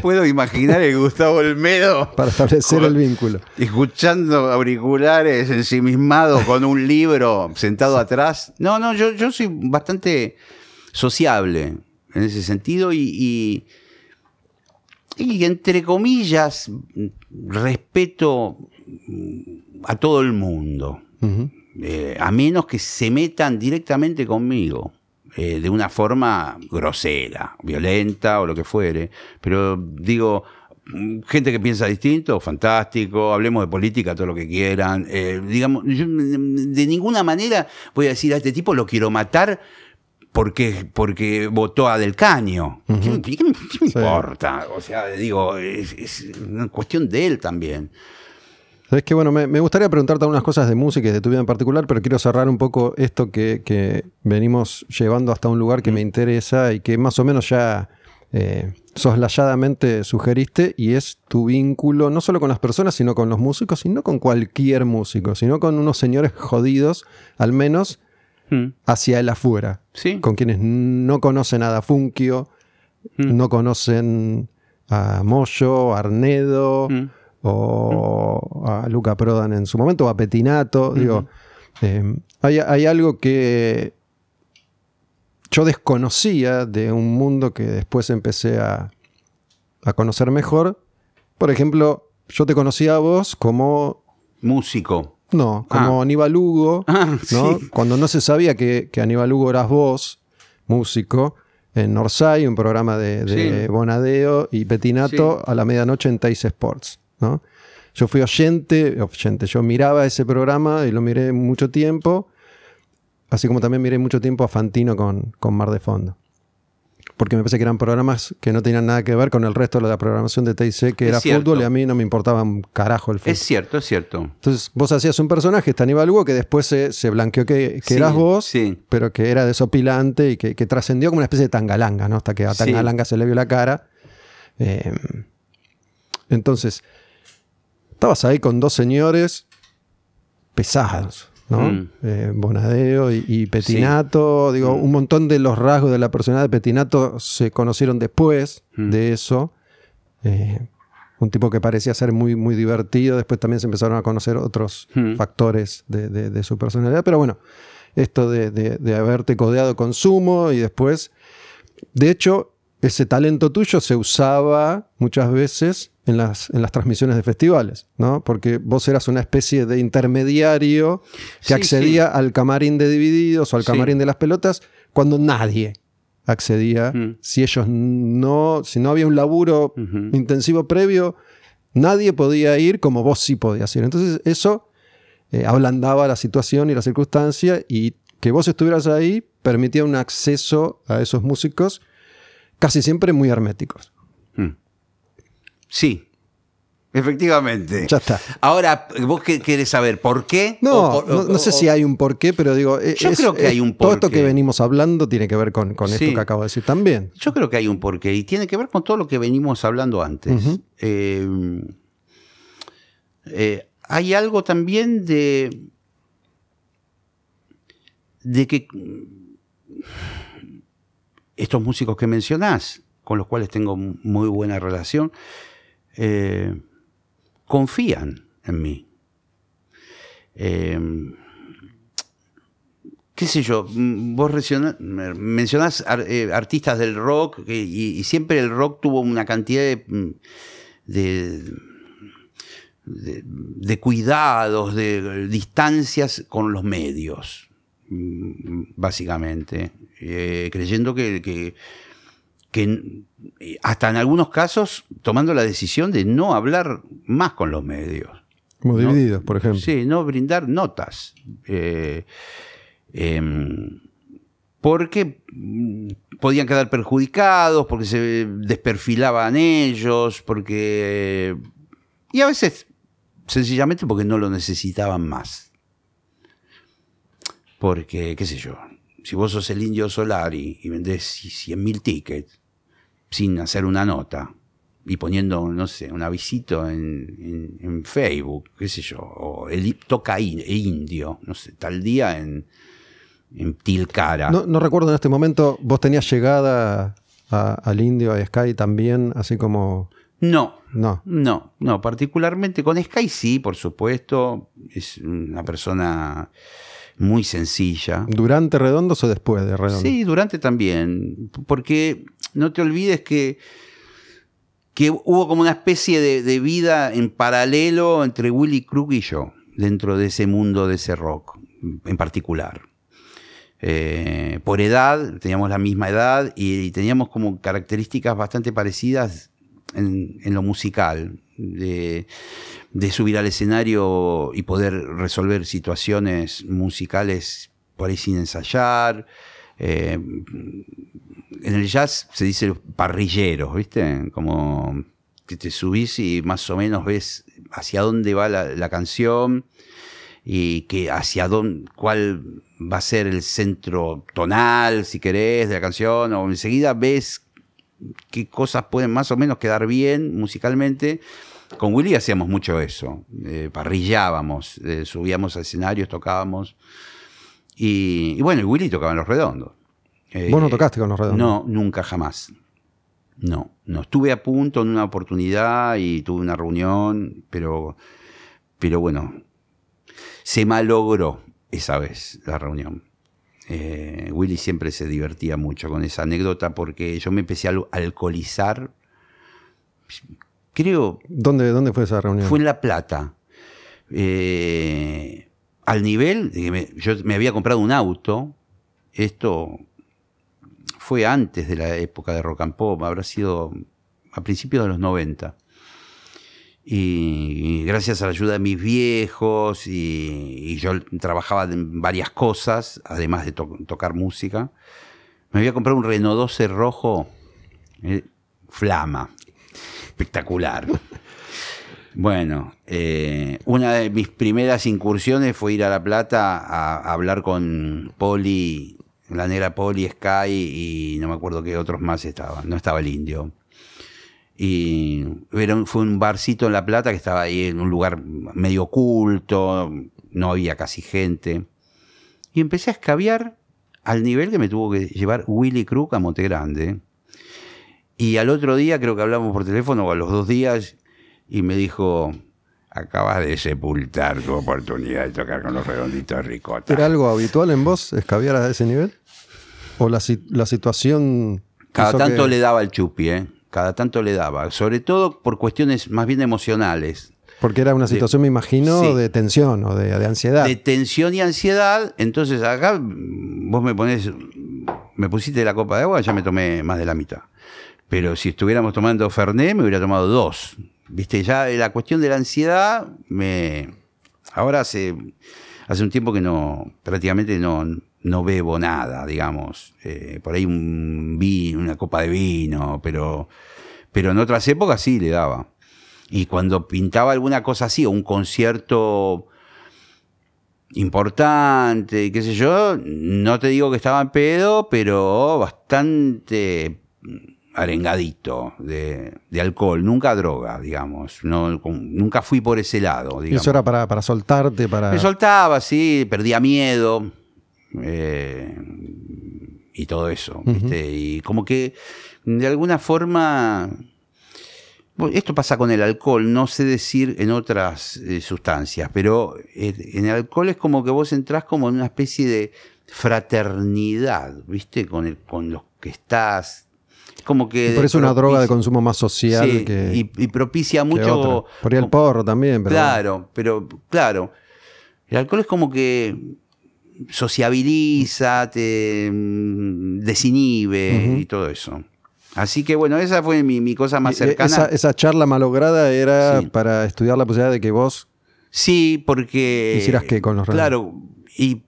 puedo imaginar el Gustavo Olmedo para establecer el vínculo. escuchando auriculares, ensimismado con un libro sentado atrás. No, no, yo, yo soy bastante sociable en ese sentido y, y, y, entre comillas respeto a todo el mundo. Eh, a menos que se metan directamente conmigo, eh, de una forma grosera, violenta o lo que fuere. Pero digo, mm, gente que piensa distinto, fantástico, hablemos de política, todo lo que quieran. Eh, digamos, yo mm, de ninguna manera voy a decir a este tipo lo quiero matar. Porque, porque votó a Del Caño. ¿Qué, me- qué me- qué me Sí. importa? O sea, digo, es, es una cuestión de él también. Es que bueno, me, me gustaría preguntarte algunas cosas de música y de tu vida en particular, pero quiero cerrar un poco esto que, que venimos llevando hasta un lugar que me interesa y que más o menos ya eh, soslayadamente sugeriste, y es tu vínculo no solo con las personas, sino con los músicos, y no con cualquier músico, sino con unos señores jodidos, al menos Mm. hacia el afuera, Sí. con quienes no conocen a Da Funkio, Mm. no conocen a Moyo, a Arnedo Mm. O a Luca Prodan en su momento, o a Petinato. Digo, eh, hay, hay algo que yo desconocía de un mundo que después empecé a, a conocer mejor. Por ejemplo, yo te conocía a vos como. Músico. No, como Ah. Aníbal Hugo, Ah, ¿no? sí. Cuando no se sabía que, que Aníbal Hugo eras vos, músico, en Norsay, un programa de, de Sí. Bonadeo y Petinato Sí. a la medianoche en Teis Sports, ¿no? Yo fui oyente, oyente, yo miraba ese programa y lo miré mucho tiempo, así como también miré mucho tiempo a Fantino con, con Mar de Fondo. Porque me parece que eran programas que no tenían nada que ver con el resto de la programación de TIC, que Es era cierto. fútbol y a mí no me importaba un carajo el fútbol. Es cierto, es cierto. Entonces vos hacías un personaje, este Aníbal Hugo, que después se, se blanqueó que, que Sí, eras vos, sí. pero que era desopilante y que, que trascendió como una especie de tangalanga, ¿no? Hasta que a Sí. tangalanga se le vio la cara. Eh, entonces, estabas ahí con dos señores pesados, ¿no? Mm. Eh, Bonadeo y, y Petinato. Digo, un montón de los rasgos de la personalidad de Petinato se conocieron después Mm. de eso. Eh, un tipo que parecía ser muy, muy divertido. Después también se empezaron a conocer otros factores de, de- de su personalidad. Pero bueno, esto de, de- de haberte codeado con Sumo y después. De hecho, ese talento tuyo se usaba muchas veces en las, en las transmisiones de festivales, ¿no? Porque vos eras una especie de intermediario que Sí, accedía al camarín de divididos o al Sí. camarín de las pelotas cuando nadie accedía. Mm. Si ellos no, si no había un laburo intensivo previo, nadie podía ir como vos sí podías ir. Entonces eso eh, ablandaba la situación y la circunstancia y que vos estuvieras ahí permitía un acceso a esos músicos casi siempre muy herméticos. Sí, efectivamente. Ya está. Ahora, ¿vos qué querés saber? ¿Por qué? No, O por- no, no sé o- si hay un porqué, pero digo, Yo es- creo que es- hay un todo esto que venimos hablando tiene que ver con, con esto que acabo de decir también. Yo creo que hay un porqué y tiene que ver con todo lo que venimos hablando antes. Eh, eh, hay algo también de, de que estos músicos que mencionás, con los cuales tengo muy buena relación, eh, confían en mí. Eh, qué sé yo, vos mencionás eh, artistas del rock y, siempre el rock tuvo una cantidad de, mm, cuidados, de distancias con los medios, mm, básicamente, Eh, creyendo que, que- que hasta en algunos casos tomando la decisión de no hablar más con los medios. Como No. divididos, por ejemplo. Sí, no brindar notas. Eh, em, porque mm, podían quedar perjudicados, porque se desperfilaban ellos, porque... Y a veces, sencillamente porque no lo necesitaban más. Porque, qué sé yo, si vos sos el indio Solari y vendés 100.000 tickets sin hacer una nota y poniendo, no sé, un avisito en, en- en Facebook, qué sé yo, o el, toca in- indio, no sé, tal día en, en Tilcara. No, no recuerdo en este momento, vos tenías llegada a- al indio, a Sky también, así como... no, No. no, no, particularmente con Sky sí, por supuesto, es una persona muy sencilla. ¿Durante Redondos o después de Redondos? Sí, durante también. Porque no te olvides que, que hubo como una especie de, de vida en paralelo entre Willy Crook y yo, dentro de ese mundo de ese rock en particular. Eh, por edad, teníamos la misma edad y, y teníamos como características bastante parecidas en, en lo musical, de, de subir al escenario y poder resolver situaciones musicales por ahí sin ensayar. Eh, en el jazz se dice parrilleros, ¿viste? Como que te subís y más o menos ves hacia dónde va la, canción y que hacia dónde, cuál va a ser el centro tonal, si querés, de la canción, o enseguida ves qué cosas pueden más o menos quedar bien musicalmente. Con Willy hacíamos mucho eso, eh, parrillábamos, eh, subíamos a escenarios, tocábamos. Y, y bueno, Willy tocaba en los redondos. Eh, Vos no tocaste con los redondos. No, nunca jamás. No, no. Estuve a punto en una oportunidad y tuve una reunión, pero, pero bueno, se malogró esa vez la reunión. Willy siempre se divertía mucho con esa anécdota porque yo me empecé a al- alcoholizar. Creo, ¿Dónde, ¿Dónde fue esa reunión? fue en La Plata. Eh, al nivel de que me- yo me había comprado un auto. Esto fue antes de la época de rock and pop, habrá sido a principios de los 90. Y gracias a la ayuda de mis viejos, y, y yo trabajaba en varias cosas, además de to- tocar música, me había comprado un Renault 12 rojo, eh, flama, espectacular. Bueno, eh, una de mis primeras incursiones fue ir a La Plata a, hablar con Poli, la negra Poli, Sky y no me acuerdo qué otros más estaban. No estaba el indio. Y era fue un barcito en La Plata que estaba ahí en un lugar medio oculto, no había casi gente. Y empecé a escabiar al nivel que me tuvo que llevar Willy Crook a Monte Grande. Y al otro día, creo que hablamos por teléfono, o a los dos días, y me dijo, acabas de sepultar tu oportunidad de tocar con los redonditos de ricota. ¿Era algo habitual en vos escabiar a ese nivel? ¿O la, si- la situación... Cada tanto que- le daba el chupi, ¿eh? Cada tanto le daba. Sobre todo por cuestiones más bien emocionales. Porque era una situación, me imagino, Sí. de tensión o de, de ansiedad. De tensión y ansiedad. Entonces acá vos me pones, me pusiste la copa de agua, ya me tomé más de la mitad. Pero si estuviéramos tomando Fernet, me hubiera tomado dos. Viste, ya la cuestión de la ansiedad, me. Ahora hace, hace un tiempo que no, prácticamente no, no bebo nada, digamos. Eh, por ahí un vino, una copa de vino, pero, pero en otras épocas sí le daba. Y cuando pintaba alguna cosa así, o un concierto importante, qué sé yo, no te digo que estaba en pedo, pero bastante arengadito de, de alcohol, nunca droga, digamos. No, nunca fui por ese lado, digamos. eso era para, para soltarte, para... Me soltaba, sí, perdía miedo. eh, y todo eso, ¿viste? Y como que de alguna forma. bueno, Esto pasa con el alcohol, no sé decir en otras eh, sustancias, pero eh, en el alcohol es como que vos entrás como en una especie de fraternidad, ¿viste? Con, el, con los que estás. Es Como que. por eso una droga de consumo más social Sí, que, y, y propicia que mucho. otra. Por ahí el porro también, pero... Claro, pero claro. El alcohol es como que sociabiliza, te mm, desinhibe y todo eso. Así que bueno, esa fue mi, mi cosa más cercana. Esa, esa charla malograda era Sí. para estudiar la posibilidad de que vos... Sí, porque. ¿Hicieras qué con los Claro, y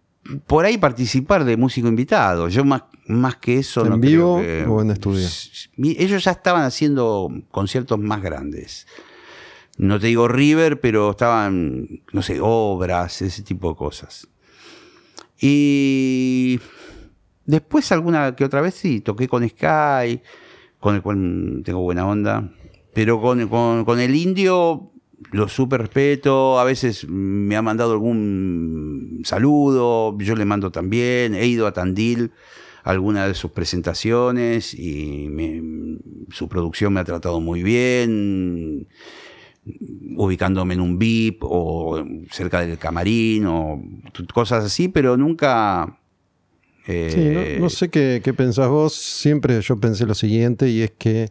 por ahí participar de músico invitado. Yo más, más que eso. ¿En no vivo que- o en estudio? Ellos ya estaban haciendo conciertos más grandes. No te digo River, pero estaban, no sé, obras, ese tipo de cosas. Y después alguna que otra vez sí, toqué con Sky, con el cual tengo buena onda. Pero con, con- con el indio lo súper respeto. A veces me ha mandado algún saludo, yo le mando también. He ido a Tandil alguna de sus presentaciones y su producción me ha tratado muy bien ubicándome en un VIP o cerca del camarín o cosas así, pero nunca... eh, Sí, no, sé qué, qué pensás vos. Siempre yo pensé lo siguiente y es que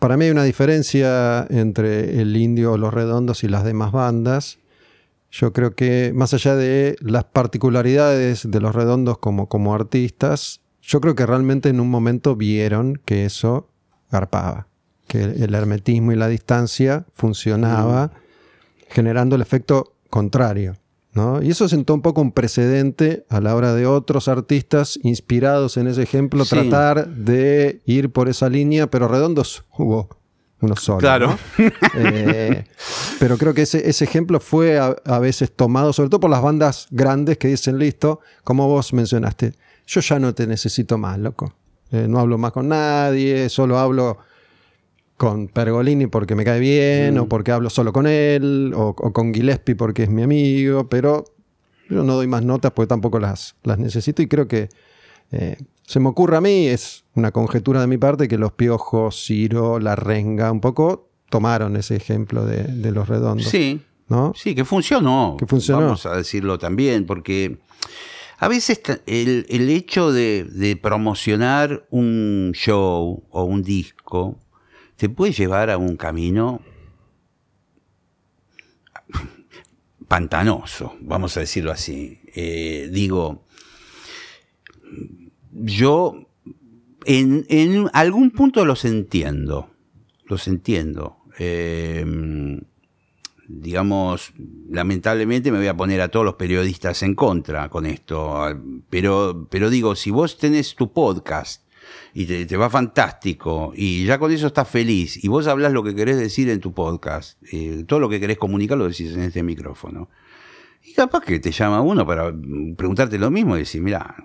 para mí hay una diferencia entre el indio, los redondos y las demás bandas. Yo creo que más allá de las particularidades de los redondos como, como artistas, yo creo que realmente en un momento vieron que eso garpaba, que el, hermetismo y la distancia funcionaba generando el efecto contrario. ¿no? Y eso sentó un poco un precedente a la hora de otros artistas inspirados en ese ejemplo Sí. tratar de ir por esa línea, pero redondos hubo uno solo. Claro. ¿no? Eh, pero creo que ese, ese ejemplo fue a, a veces tomado, sobre todo por las bandas grandes que dicen, listo, como vos mencionaste, yo ya no te necesito más, loco. Eh, no hablo más con nadie, solo hablo con Pergolini porque me cae bien, Mm. o porque hablo solo con él, o, o con Gillespie porque es mi amigo, pero yo no doy más notas porque tampoco las, las necesito y creo que eh, se me ocurre a mí, es una conjetura de mi parte, que los piojos, Ciro, la renga, un poco tomaron ese ejemplo de, de los redondos. Sí, ¿no? sí, que funcionó. Que funcionó. Vamos a decirlo también, porque a veces el, el hecho de, promocionar un show o un disco te puede llevar a un camino pantanoso, vamos a decirlo así. Eh, digo, yo en, en algún punto los entiendo, los entiendo. Eh, digamos, lamentablemente me voy a poner a todos los periodistas en contra con esto, pero, pero digo, si vos tenés tu podcast y te, va fantástico y ya con eso estás feliz y vos hablas lo que querés decir en tu podcast, eh, todo lo que querés comunicar lo decís en este micrófono. Y capaz que te llama uno para preguntarte lo mismo y decir, mira,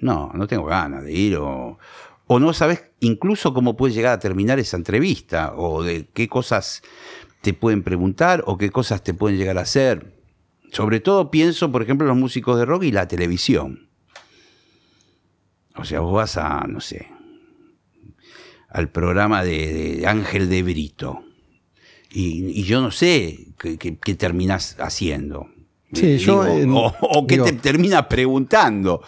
no, no tengo ganas de ir o, o no sabes incluso cómo puede llegar a terminar esa entrevista o de qué cosas te pueden preguntar o qué cosas te pueden llegar a hacer. Sobre todo pienso, por ejemplo, en los músicos de rock y la televisión. O sea, vos vas a, no sé, al programa de, de Ángel de Brito. Y, y yo no sé qué, terminás haciendo. Sí, yo, o, o qué te terminas preguntando.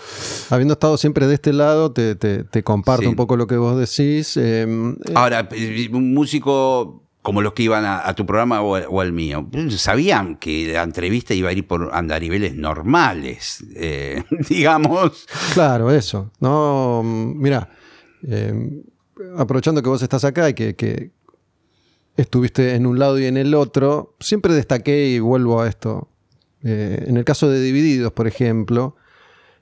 Habiendo estado siempre de este lado, te, te- te comparto Sí. un poco lo que vos decís. eh, eh, Ahora, eh, un músico como los que iban a, tu programa o, al mío, sabían que la entrevista iba a ir por andariveles normales, eh, digamos. Claro, eso. No, mira, aprovechando que vos estás acá y que, que estuviste en un lado y en el otro, siempre destaqué y vuelvo a esto. Eh, en el caso de Divididos, por ejemplo,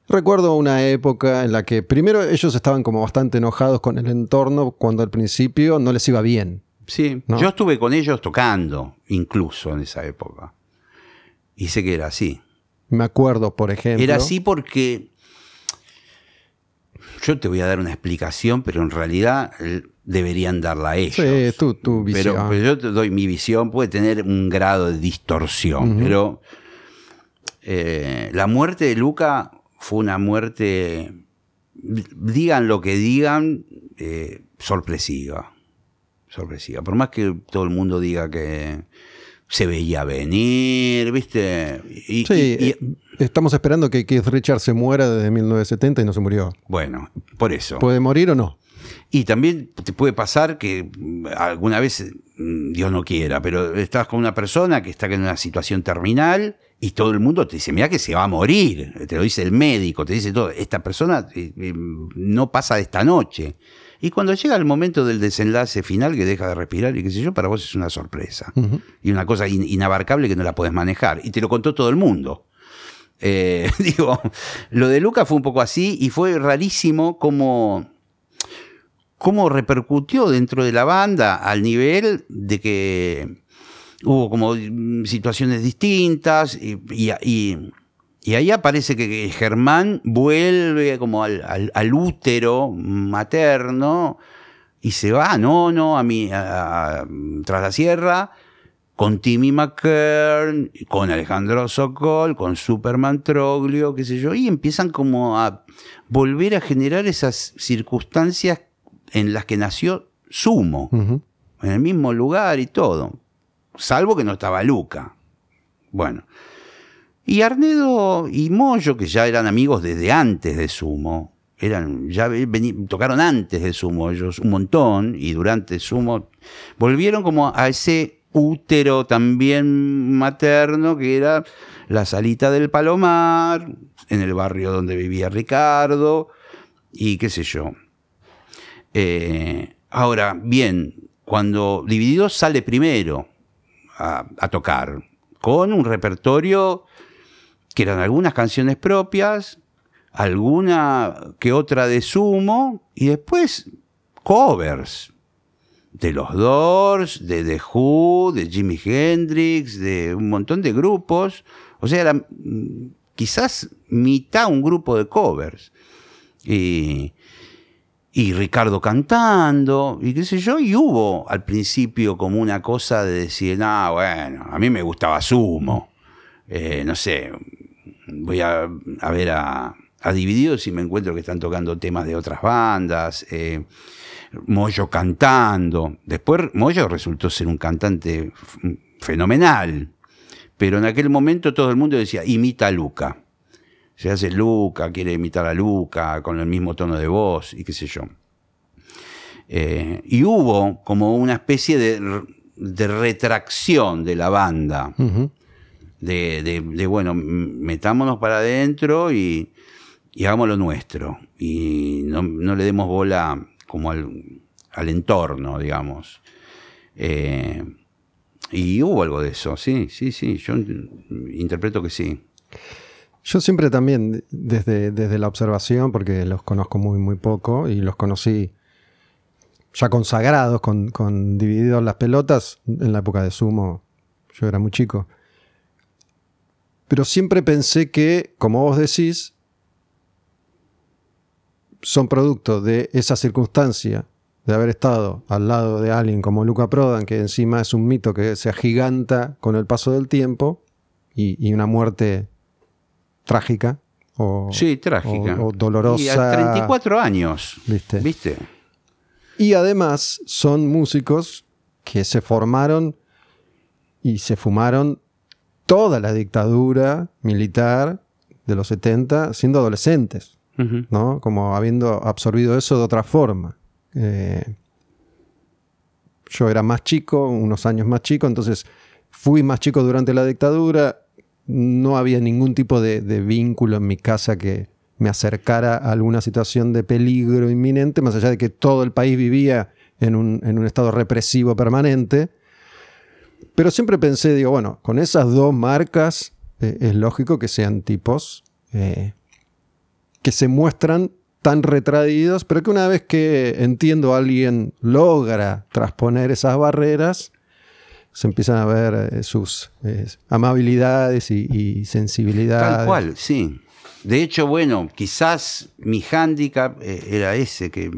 recuerdo una época en la que primero ellos estaban como bastante enojados con el entorno cuando al principio no les iba bien. Sí, ¿No? yo estuve con ellos tocando, incluso en esa época. Y sé que era así. Me acuerdo, por ejemplo. Era así porque yo te voy a dar una explicación, pero en realidad eh, deberían darla ellos. Sí, tu, tu visión. Pero, pero yo te doy mi visión, puede tener un grado de distorsión, pero eh, la muerte de Luca fue una muerte, digan lo que digan, eh, sorpresiva. Sorpresiva. Por más que todo el mundo diga que se veía venir, ¿viste? Y- Sí, y- y- eh, estamos esperando que Keith Richards se muera desde 1970 y no se murió. bueno, por eso. ¿Puede morir o no? Y también te puede pasar que alguna vez, mm, Dios no quiera, pero estás con una persona que está en una situación terminal y todo el mundo te dice, mira que se va a morir, te lo dice el médico, te dice todo, esta persona eh, eh, no pasa de esta noche. Y cuando llega el momento del desenlace final que deja de respirar y qué sé yo, para vos es una sorpresa. Y una cosa in- inabarcable que no la podés manejar. Y te lo contó todo el mundo. Eh, digo, lo de Luca fue un poco así y fue rarísimo como cómo repercutió dentro de la banda al nivel de que hubo como situaciones distintas y, y- y- y ahí aparece que, Germán vuelve como al, al- al útero materno y se va, no, no, a mí, a- a- tras la sierra, con Timmy McKern, con Alejandro Sokol, con Superman Troglio, qué sé yo, y empiezan como a volver a generar esas circunstancias en las que nació Sumo, en el mismo lugar y todo, salvo que no estaba Luca. Bueno. Y Arnedo y Moyo, que ya eran amigos desde antes de Sumo, eran, ya tocaron antes de Sumo ellos un montón, y durante Sumo volvieron como a ese útero también materno que era la salita del Palomar, en el barrio donde vivía Ricardo, y qué sé yo. Eh, ahora, bien, cuando Divididos sale primero a tocar, con un repertorio que eran algunas canciones propias, alguna que otra de sumo, y después covers de los Doors, de The Who, de Jimi Hendrix, de un montón de grupos. O sea, era mm, quizás mitad un grupo de covers. Y, y Ricardo cantando, y qué sé yo, y hubo al principio como una cosa de decir, no, bueno, a mí me gustaba Sumo, Eh, no sé, voy a, a ver a, a Divididos y me encuentro que están tocando temas de otras bandas, eh, Moyo cantando, después Moyo resultó ser un cantante fenomenal, pero en aquel momento todo el mundo decía, imita a Luca se hace Luca, quiere imitar a Luca con el mismo tono de voz y qué sé yo. Eh, y hubo como una especie de, de retracción de la banda. De, de- bueno, metámonos para adentro y, y hagamos lo nuestro. Y no, no le demos bola como al, al entorno, digamos. Eh, y hubo algo de eso, sí, sí, sí, yo interpreto que sí. Yo siempre también, desde, desde la observación, porque los conozco muy, muy poco y los conocí ya consagrados, con, con divididos las pelotas, en la época de Sumo, yo era muy chico. Pero siempre pensé que, como vos decís, son producto de esa circunstancia de haber estado al lado de alguien como Luca Prodan, que encima es un mito que se agiganta con el paso del tiempo, y, y una muerte trágica o, Sí, trágica. o- o dolorosa. Y a 34 años. ¿Viste? ¿Viste? Y además son músicos que se formaron y se fumaron toda la dictadura militar de los 70 siendo adolescentes, ¿no? Como habiendo absorbido eso de otra forma. Eh, yo era más chico, unos años más chico, entonces fui más chico durante la dictadura, no había ningún tipo de, vínculo en mi casa que me acercara a alguna situación de peligro inminente, más allá de que todo el país vivía en un, estado represivo permanente. Pero siempre pensé, digo, bueno, con esas dos marcas eh, es lógico que sean tipos eh, que se muestran tan retraídos, pero que una vez que entiendo alguien logra trasponer esas barreras, se empiezan a ver eh, sus amabilidades y, sensibilidades. Tal cual, sí. De hecho, bueno, quizás mi hándicap era ese, que,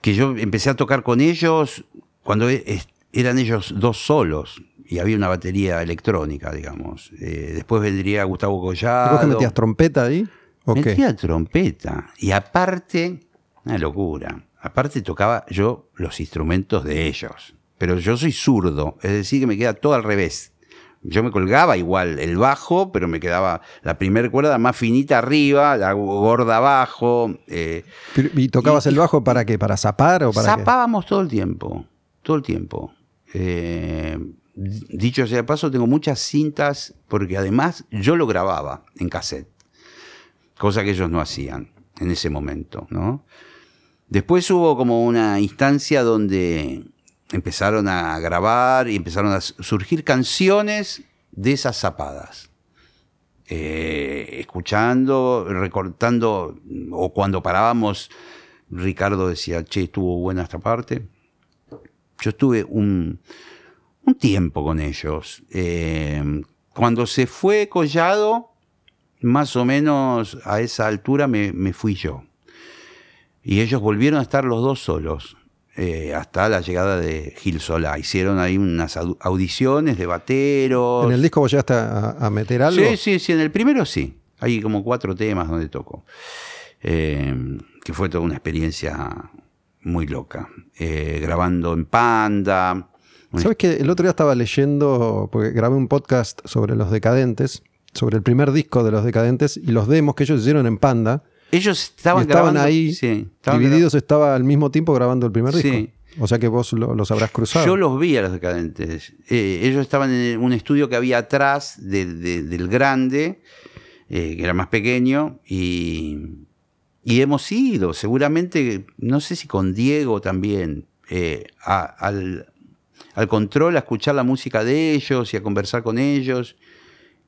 que yo empecé a tocar con ellos cuando e, eran ellos dos solos y había una batería electrónica, digamos. después vendría Gustavo Collado. ¿Vos que metías trompeta ahí? Metía trompeta. Y aparte, una locura. Aparte tocaba yo los instrumentos de ellos. Pero yo soy zurdo, es decir, que me queda todo al revés. Yo me colgaba igual el bajo, pero me quedaba la primera cuerda más finita arriba, la gorda abajo. Eh, ¿Y tocabas el bajo para qué? ¿Para zapar o para Zapábamos todo el tiempo, todo el tiempo. Eh, dicho sea de paso, tengo muchas cintas porque además yo lo grababa en cassette cosa que ellos no hacían en ese momento, ¿no? Después hubo como una instancia donde empezaron a grabar y empezaron a surgir canciones de esas zapadas. Eh, escuchando, recortando, o cuando parábamos, Ricardo decía, che, estuvo buena esta parte. Yo estuve un, tiempo con ellos. Eh, cuando se fue Collado, más o menos a esa altura me, fui yo. Y ellos volvieron a estar los dos solos. Eh, hasta la llegada de Gil Solá. Hicieron ahí unas audiciones de bateros. ¿En el disco vos llegaste a, meter algo? Sí, sí, sí, en el primero sí. Hay como cuatro temas donde toco. Eh, que fue toda una experiencia muy loca. Eh, grabando en Panda. ¿Sabes que el otro día estaba leyendo, porque grabé un podcast sobre los decadentes, sobre el primer disco de Los Decadentes y los demos que ellos hicieron en Panda. Ellos estaban, ahí, divididos, estaba al mismo tiempo grabando el primer disco. O sea que vos los habrás cruzado. Yo los vi a los decadentes. Eh, ellos estaban en un estudio que había atrás del grande, eh, que era más pequeño, y, hemos ido, seguramente, no sé si con Diego también, eh, al, al control, a escuchar la música de ellos y a conversar con ellos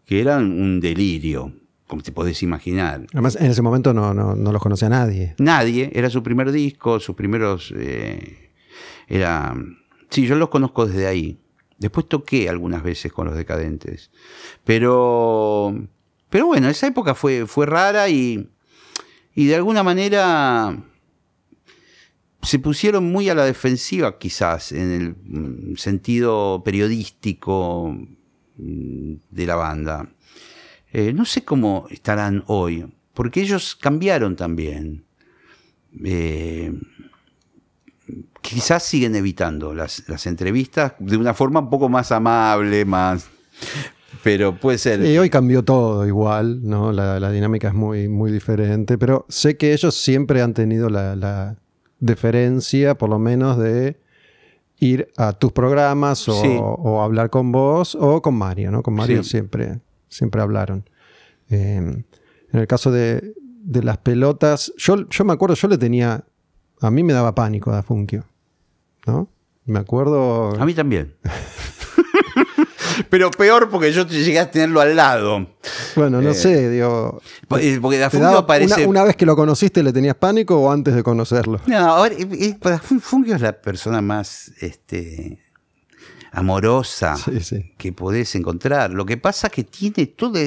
que eran un delirio, como te podés imaginar. Además, en ese momento no, no, los conocía nadie. Nadie, era su primer disco, sus primeros... Eh, era... Sí, yo los conozco desde ahí. Después toqué algunas veces con los decadentes. Pero... Pero bueno, esa época fue, fue rara y, y de alguna manera se pusieron muy a la defensiva quizás en el mm, sentido periodístico Mm, de la banda. Eh, no sé cómo estarán hoy, porque ellos cambiaron también. Eh, quizás siguen evitando las, entrevistas de una forma un poco más amable, más... Pero puede ser. Y hoy cambió todo igual, ¿no? La, dinámica es muy, muy diferente, pero sé que ellos siempre han tenido la, la deferencia, por lo menos, de ir a tus programas o, hablar con vos o con Mario, ¿no? Con Mario siempre, siempre hablaron. Em, en el caso de, las pelotas, yo, yo me acuerdo, yo le tenía, a mí me daba pánico a Funkio, ¿no? Me acuerdo... A mí también. Pero peor porque yo llegué a tenerlo al lado. Bueno, no eh, sé, digo. Porque Fungio aparece. Una, vez que lo conociste, ¿le tenías pánico o antes de conocerlo? No, ahora, Fungio es la persona más este, amorosa que podés encontrar. Lo que pasa es que tiene todo.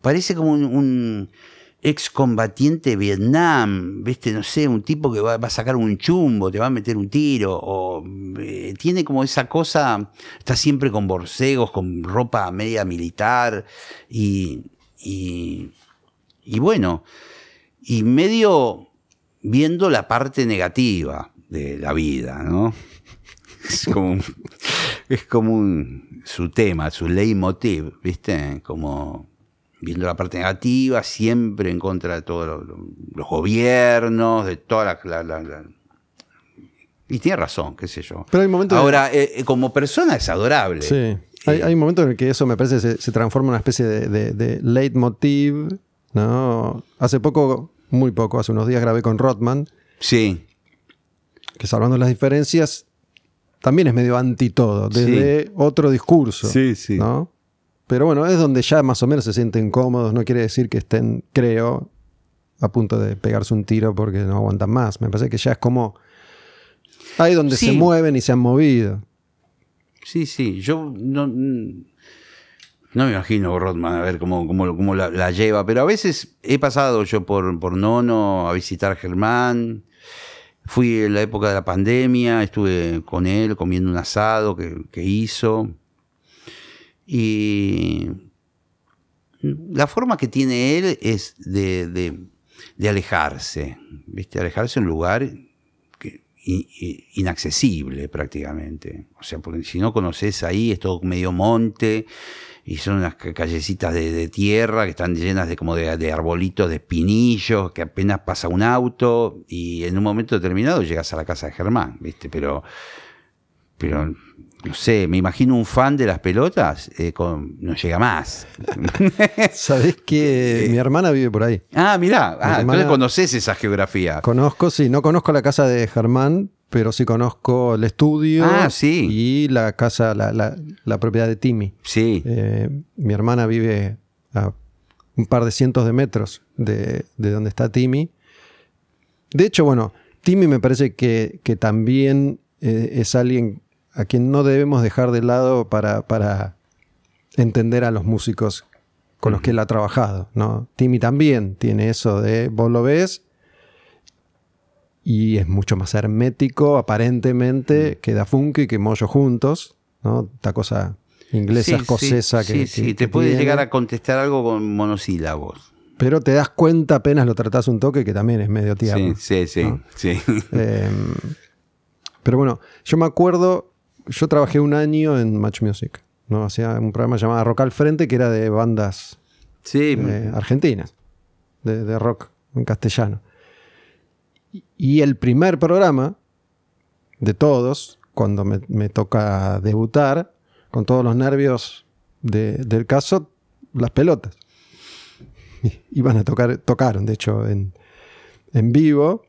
Parece como un excombatiente de Vietnam, ¿viste? No sé, un tipo que va, a sacar un chumbo, te va a meter un tiro, o eh, tiene como esa cosa, está siempre con borcegos, con ropa media militar, y, y, y bueno, y medio viendo la parte negativa de la vida, ¿no? Es como, un- es como su tema, su leitmotiv, ¿viste? Como viendo la parte negativa, siempre en contra de todos lo- lo- los gobiernos, de toda la... la- la- la- Y tiene razón, qué sé yo. Pero hay momentos. Ahora, eh, eh, como persona es adorable. Sí. Hay, hay un momento en el que eso me parece se, se transforma en una especie de, de, de leitmotiv. ¿no? Hace poco, muy poco, hace unos días grabé con Rothman, Sí, que salvando las diferencias, también es medio anti todo, desde otro discurso. Sí, sí. ¿no? Pero bueno, es donde ya más o menos se sienten cómodos, no quiere decir que estén, creo, a punto de pegarse un tiro porque no aguantan más. Me parece que ya es como ahí donde Sí. se mueven y se han movido. Sí, sí, yo no, no me imagino Rodman a ver cómo, cómo, cómo la, la lleva, pero a veces he pasado yo por, por Nono a visitar a Germán, fui en la época de la pandemia, estuve con él comiendo un asado que, que hizo y la forma que tiene él es de, de- de alejarse, ¿viste? Alejarse en un lugar inaccesible prácticamente. O sea, porque si no conoces ahí, es todo medio monte y son unas ca- callecitas de, de tierra que están llenas de como de, de arbolitos, de pinillos, que apenas pasa un auto y en un momento determinado llegas a la casa de Germán, ¿viste? Pero, pero no sé, me imagino un fan de las pelotas, eh, con- no llega más. ¿Sabés que mi hermana vive por ahí? Ah, mirá, ah, entonces conoces esa geografía. Conozco, sí, no conozco la casa de Germán, pero sí conozco el estudio Ah, sí. y la casa, la, la- la propiedad de Timmy. Sí. Eh, mi hermana vive a un par de cientos de metros de, de donde está Timmy. De hecho, bueno, Timmy me parece que, que también eh, es alguien a quien no debemos dejar de lado para, para entender a los músicos con los que él ha trabajado. ¿no? Timmy también tiene eso de vos lo ves y es mucho más hermético aparentemente que Da Funk y que Moyo juntos. ¿no? Esta cosa inglesa, Sí, escocesa sí, que, sí, que- sí, que te puede tiene. llegar a contestar algo con monosílabos. Pero te das cuenta apenas lo tratás un toque que también es medio Sí, tierno. sí, sí, ¿no? sí. Eh, pero bueno, yo me acuerdo, yo trabajé un año en Match Music. ¿no? Hacía un programa llamado Rock al Frente que era de bandas Sí, eh, argentinas, de, de rock en castellano. Y- el primer programa de todos, cuando me, me toca debutar, con todos los nervios de- del caso, las pelotas. Iban a tocar, tocaron, de hecho, en, en vivo.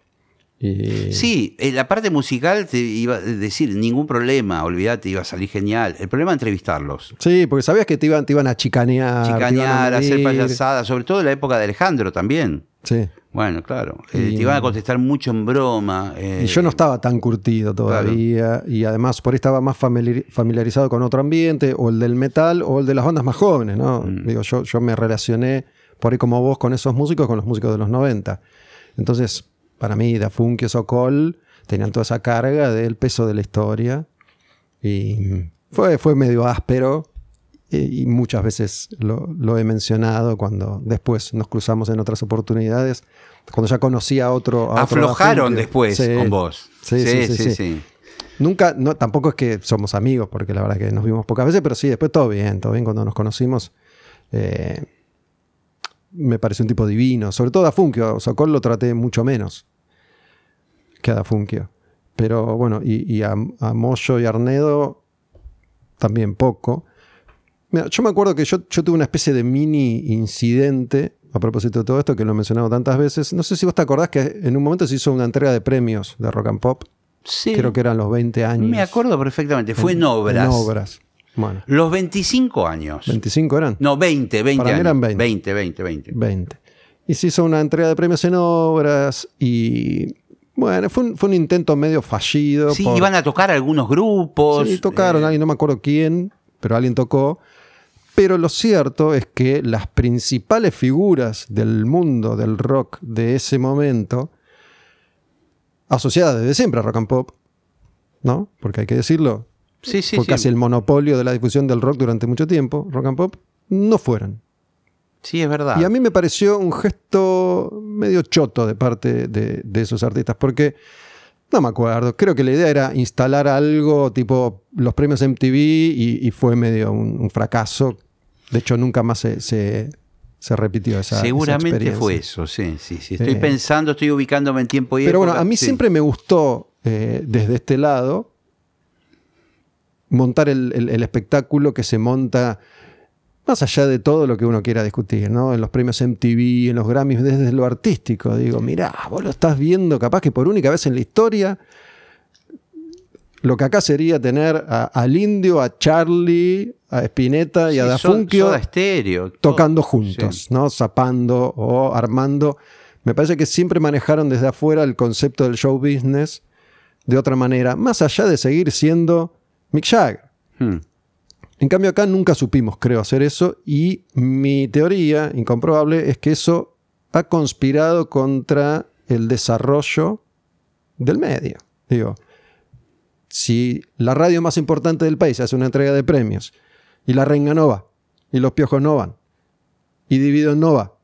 Y, Sí, eh, la parte musical te iba a decir, ningún problema, olvídate, iba a salir genial. El problema es entrevistarlos. Sí, porque sabías que te iban, te iban a chicanear. iban a Chicanear, hacer payasadas, sobre todo en la época de Alejandro también. Sí. Bueno, claro. eh, Y- te iban a contestar mucho en broma. eh, Y yo no estaba tan curtido todavía. Y además por ahí estaba más familiar- familiarizado con otro ambiente, o el del metal, o el de las bandas más jóvenes, ¿no? Mm. Digo, yo, yo me relacioné por ahí como vos con esos músicos, con los músicos de los 90. Entonces, para mí, Da y Sokol tenían toda esa carga del peso de la historia. Y fue, fue medio áspero. Y, y muchas veces lo, lo he mencionado cuando después nos cruzamos en otras oportunidades. Cuando ya conocía a otro. a otro Aflojaron Funk. después Sí. con vos. Sí, sí, sí, sí. Nunca, no, tampoco es que somos amigos, porque la verdad que nos vimos pocas veces, pero sí, después todo bien, todo bien cuando nos conocimos. eh, me pareció un tipo divino, sobre todo a Funkio, Sokol lo traté mucho menos que a Funkio. Pero bueno, y, y a, a Moyo y Arnedo también poco. Mira, yo me acuerdo que yo, yo tuve una especie de mini incidente a propósito de todo esto, que lo he mencionado tantas veces. No sé si vos te acordás que en un momento se hizo una entrega de premios de Rock and Pop. Sí. Creo que eran los 20 años. Me acuerdo perfectamente. Fue en obras. En obras. Bueno, Los 25 años. 25 eran. No, 20, 20 Para mí años. eran 20. 20, 20, 20. 20. Y se hizo una entrega de premios en obras y bueno, fue un, fue un intento medio fallido. Sí, por- iban a tocar algunos grupos. Sí, tocaron, eh, alguien, no me acuerdo quién, pero alguien tocó. Pero lo cierto es que las principales figuras del mundo del rock de ese momento, asociadas desde siempre a rock and pop, ¿no? Porque hay que decirlo, sí, sí, fue sí. casi el monopolio de la difusión del rock durante mucho tiempo, rock and pop, no fueron. Sí, es verdad. Y a mí me pareció un gesto medio choto de parte de, de esos artistas, porque No me acuerdo. Creo que la idea era instalar algo tipo los premios MTV y, y fue medio un, un fracaso. De hecho, nunca más se, se, se repitió esa Seguramente esa fue eso, sí, sí, sí. Estoy Eh. pensando, estoy ubicándome en tiempo y Pero bueno, a mí sí. siempre me gustó eh, desde este lado montar el, el- el espectáculo que se monta más allá de todo lo que uno quiera discutir, ¿no? En los premios MTV, en los Grammys, desde lo artístico. Digo, mirá, vos lo estás viendo capaz que por única vez en la historia. Lo que acá sería tener a- al indio, a Charlie, a Spinetta y a Sí, Da Soda- Funkio Soda Stereo, todo. tocando juntos, Sí. ¿no? Zapando o armando. Me parece que siempre manejaron desde afuera el concepto del show business de otra manera, más allá de seguir siendo Mick Jagger. Hmm. En cambio acá nunca supimos, creo, hacer eso y mi teoría incomprobable es que eso ha conspirado contra el desarrollo del medio. Digo, si la radio más importante del país hace una entrega de premios y la Renga no va, y los Piojos no van, y Divido no va,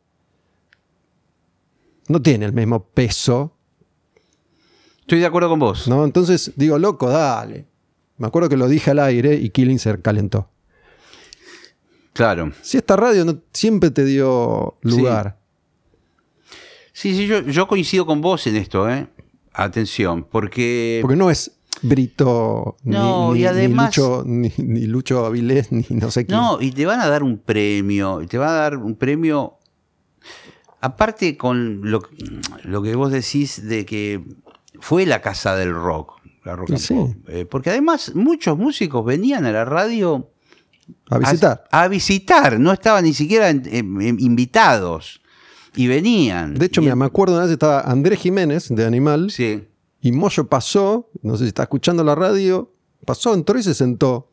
no tiene el mismo peso, Estoy de acuerdo con vos. ¿no? Entonces digo, loco, dale. Me acuerdo que lo dije al aire y Killing se calentó. Claro. Si esta radio no, siempre te dio lugar. Sí, sí, yo, yo coincido con vos en esto, ¿eh? Atención, porque... Porque no es Brito, ni- No, ni, y ni además- Lucho, ni, ni Lucho Avilés, ni no sé quién. No, y te van a dar un premio, y te van a dar un premio, aparte con lo, lo que vos decís de que fue la casa del rock, la rock and sí. pop. Eh, porque además muchos músicos venían a la radio a visitar. A, a visitar, no estaban ni siquiera en- en- en- invitados, y venían. De hecho, Y mira, me acuerdo una vez estaba Andrés Jiménez de Animal Sí. y Moyo pasó, no sé si está escuchando la radio, pasó, entró y se sentó.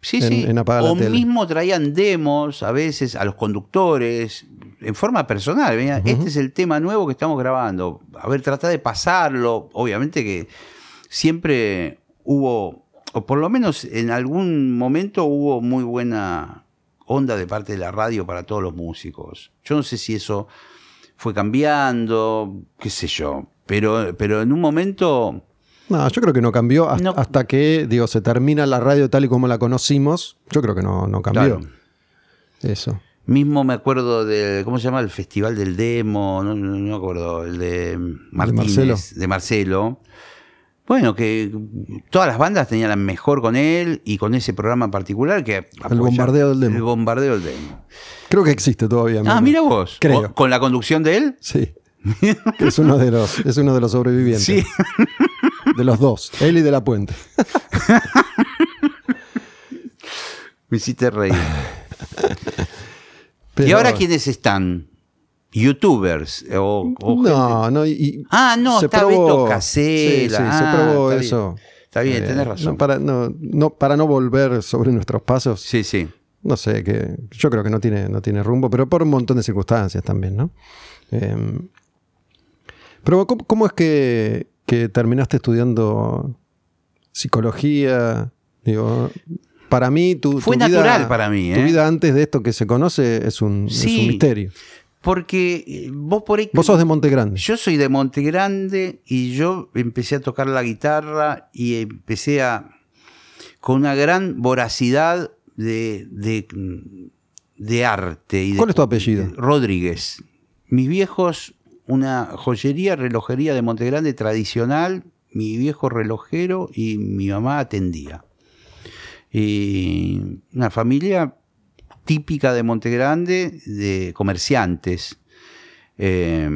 Sí, en- sí. en la o Tele. mismo traían demos a veces a los conductores en forma personal. venía, Este es el tema nuevo que estamos grabando. A ver, trata de pasarlo. Obviamente que siempre hubo, o por lo menos en algún momento hubo muy buena onda de parte de la radio para todos los músicos. Yo no sé si eso fue cambiando, qué sé yo. Pero, pero en un momento No, yo creo que no cambió hasta, No. hasta que, digo, se termina la radio tal y como la conocimos. Yo creo que no, no cambió. Claro. Eso. Mismo me acuerdo de, ¿cómo se llama? El Festival del Demo, no, no- no me acuerdo, el de Martínez, Marcelo. de Marcelo. Bueno, que todas las bandas tenían la mejor con él y con ese programa en particular que apoya- bombardeo del demo. El bombardeo del demo. Creo que existe todavía. Ah, mira vos. Creo. ¿O- ¿Con la conducción de él? Sí. Es uno de los, es uno de los sobrevivientes. Sí. De los dos. Él y de la puente. Me hiciste reír. Pero- ¿Y ahora quiénes están? ¿Youtubers? O, o gente- No, no. y- Ah, no, se está probó- Beto Casella. Sí, sí, se Ah, probó está bien. eso. Está bien, Eh, tenés razón. no, para, no, no- para no volver sobre nuestros pasos. Sí, sí. No sé, que yo creo que no tiene, no tiene rumbo, pero por un montón de circunstancias también, ¿no? Eh, pero ¿cómo, cómo es que, que terminaste estudiando psicología? Digo, para mí, tu, Fue tu vida- natural para mí, Tu ¿eh? vida antes de esto que se conoce es un, es Sí. un misterio. Porque eh, vos por ahí... Vos sos de Monte Grande. Yo soy de Monte Grande y yo empecé a tocar la guitarra y empecé a... con una gran voracidad de, de, de arte. Y de- ¿Cuál es tu apellido? Rodríguez. Mis viejos, una joyería, relojería de Monte Grande tradicional, mi viejo relojero y mi mamá atendía. Y una familia típica de Monte Grande, de comerciantes. Eh,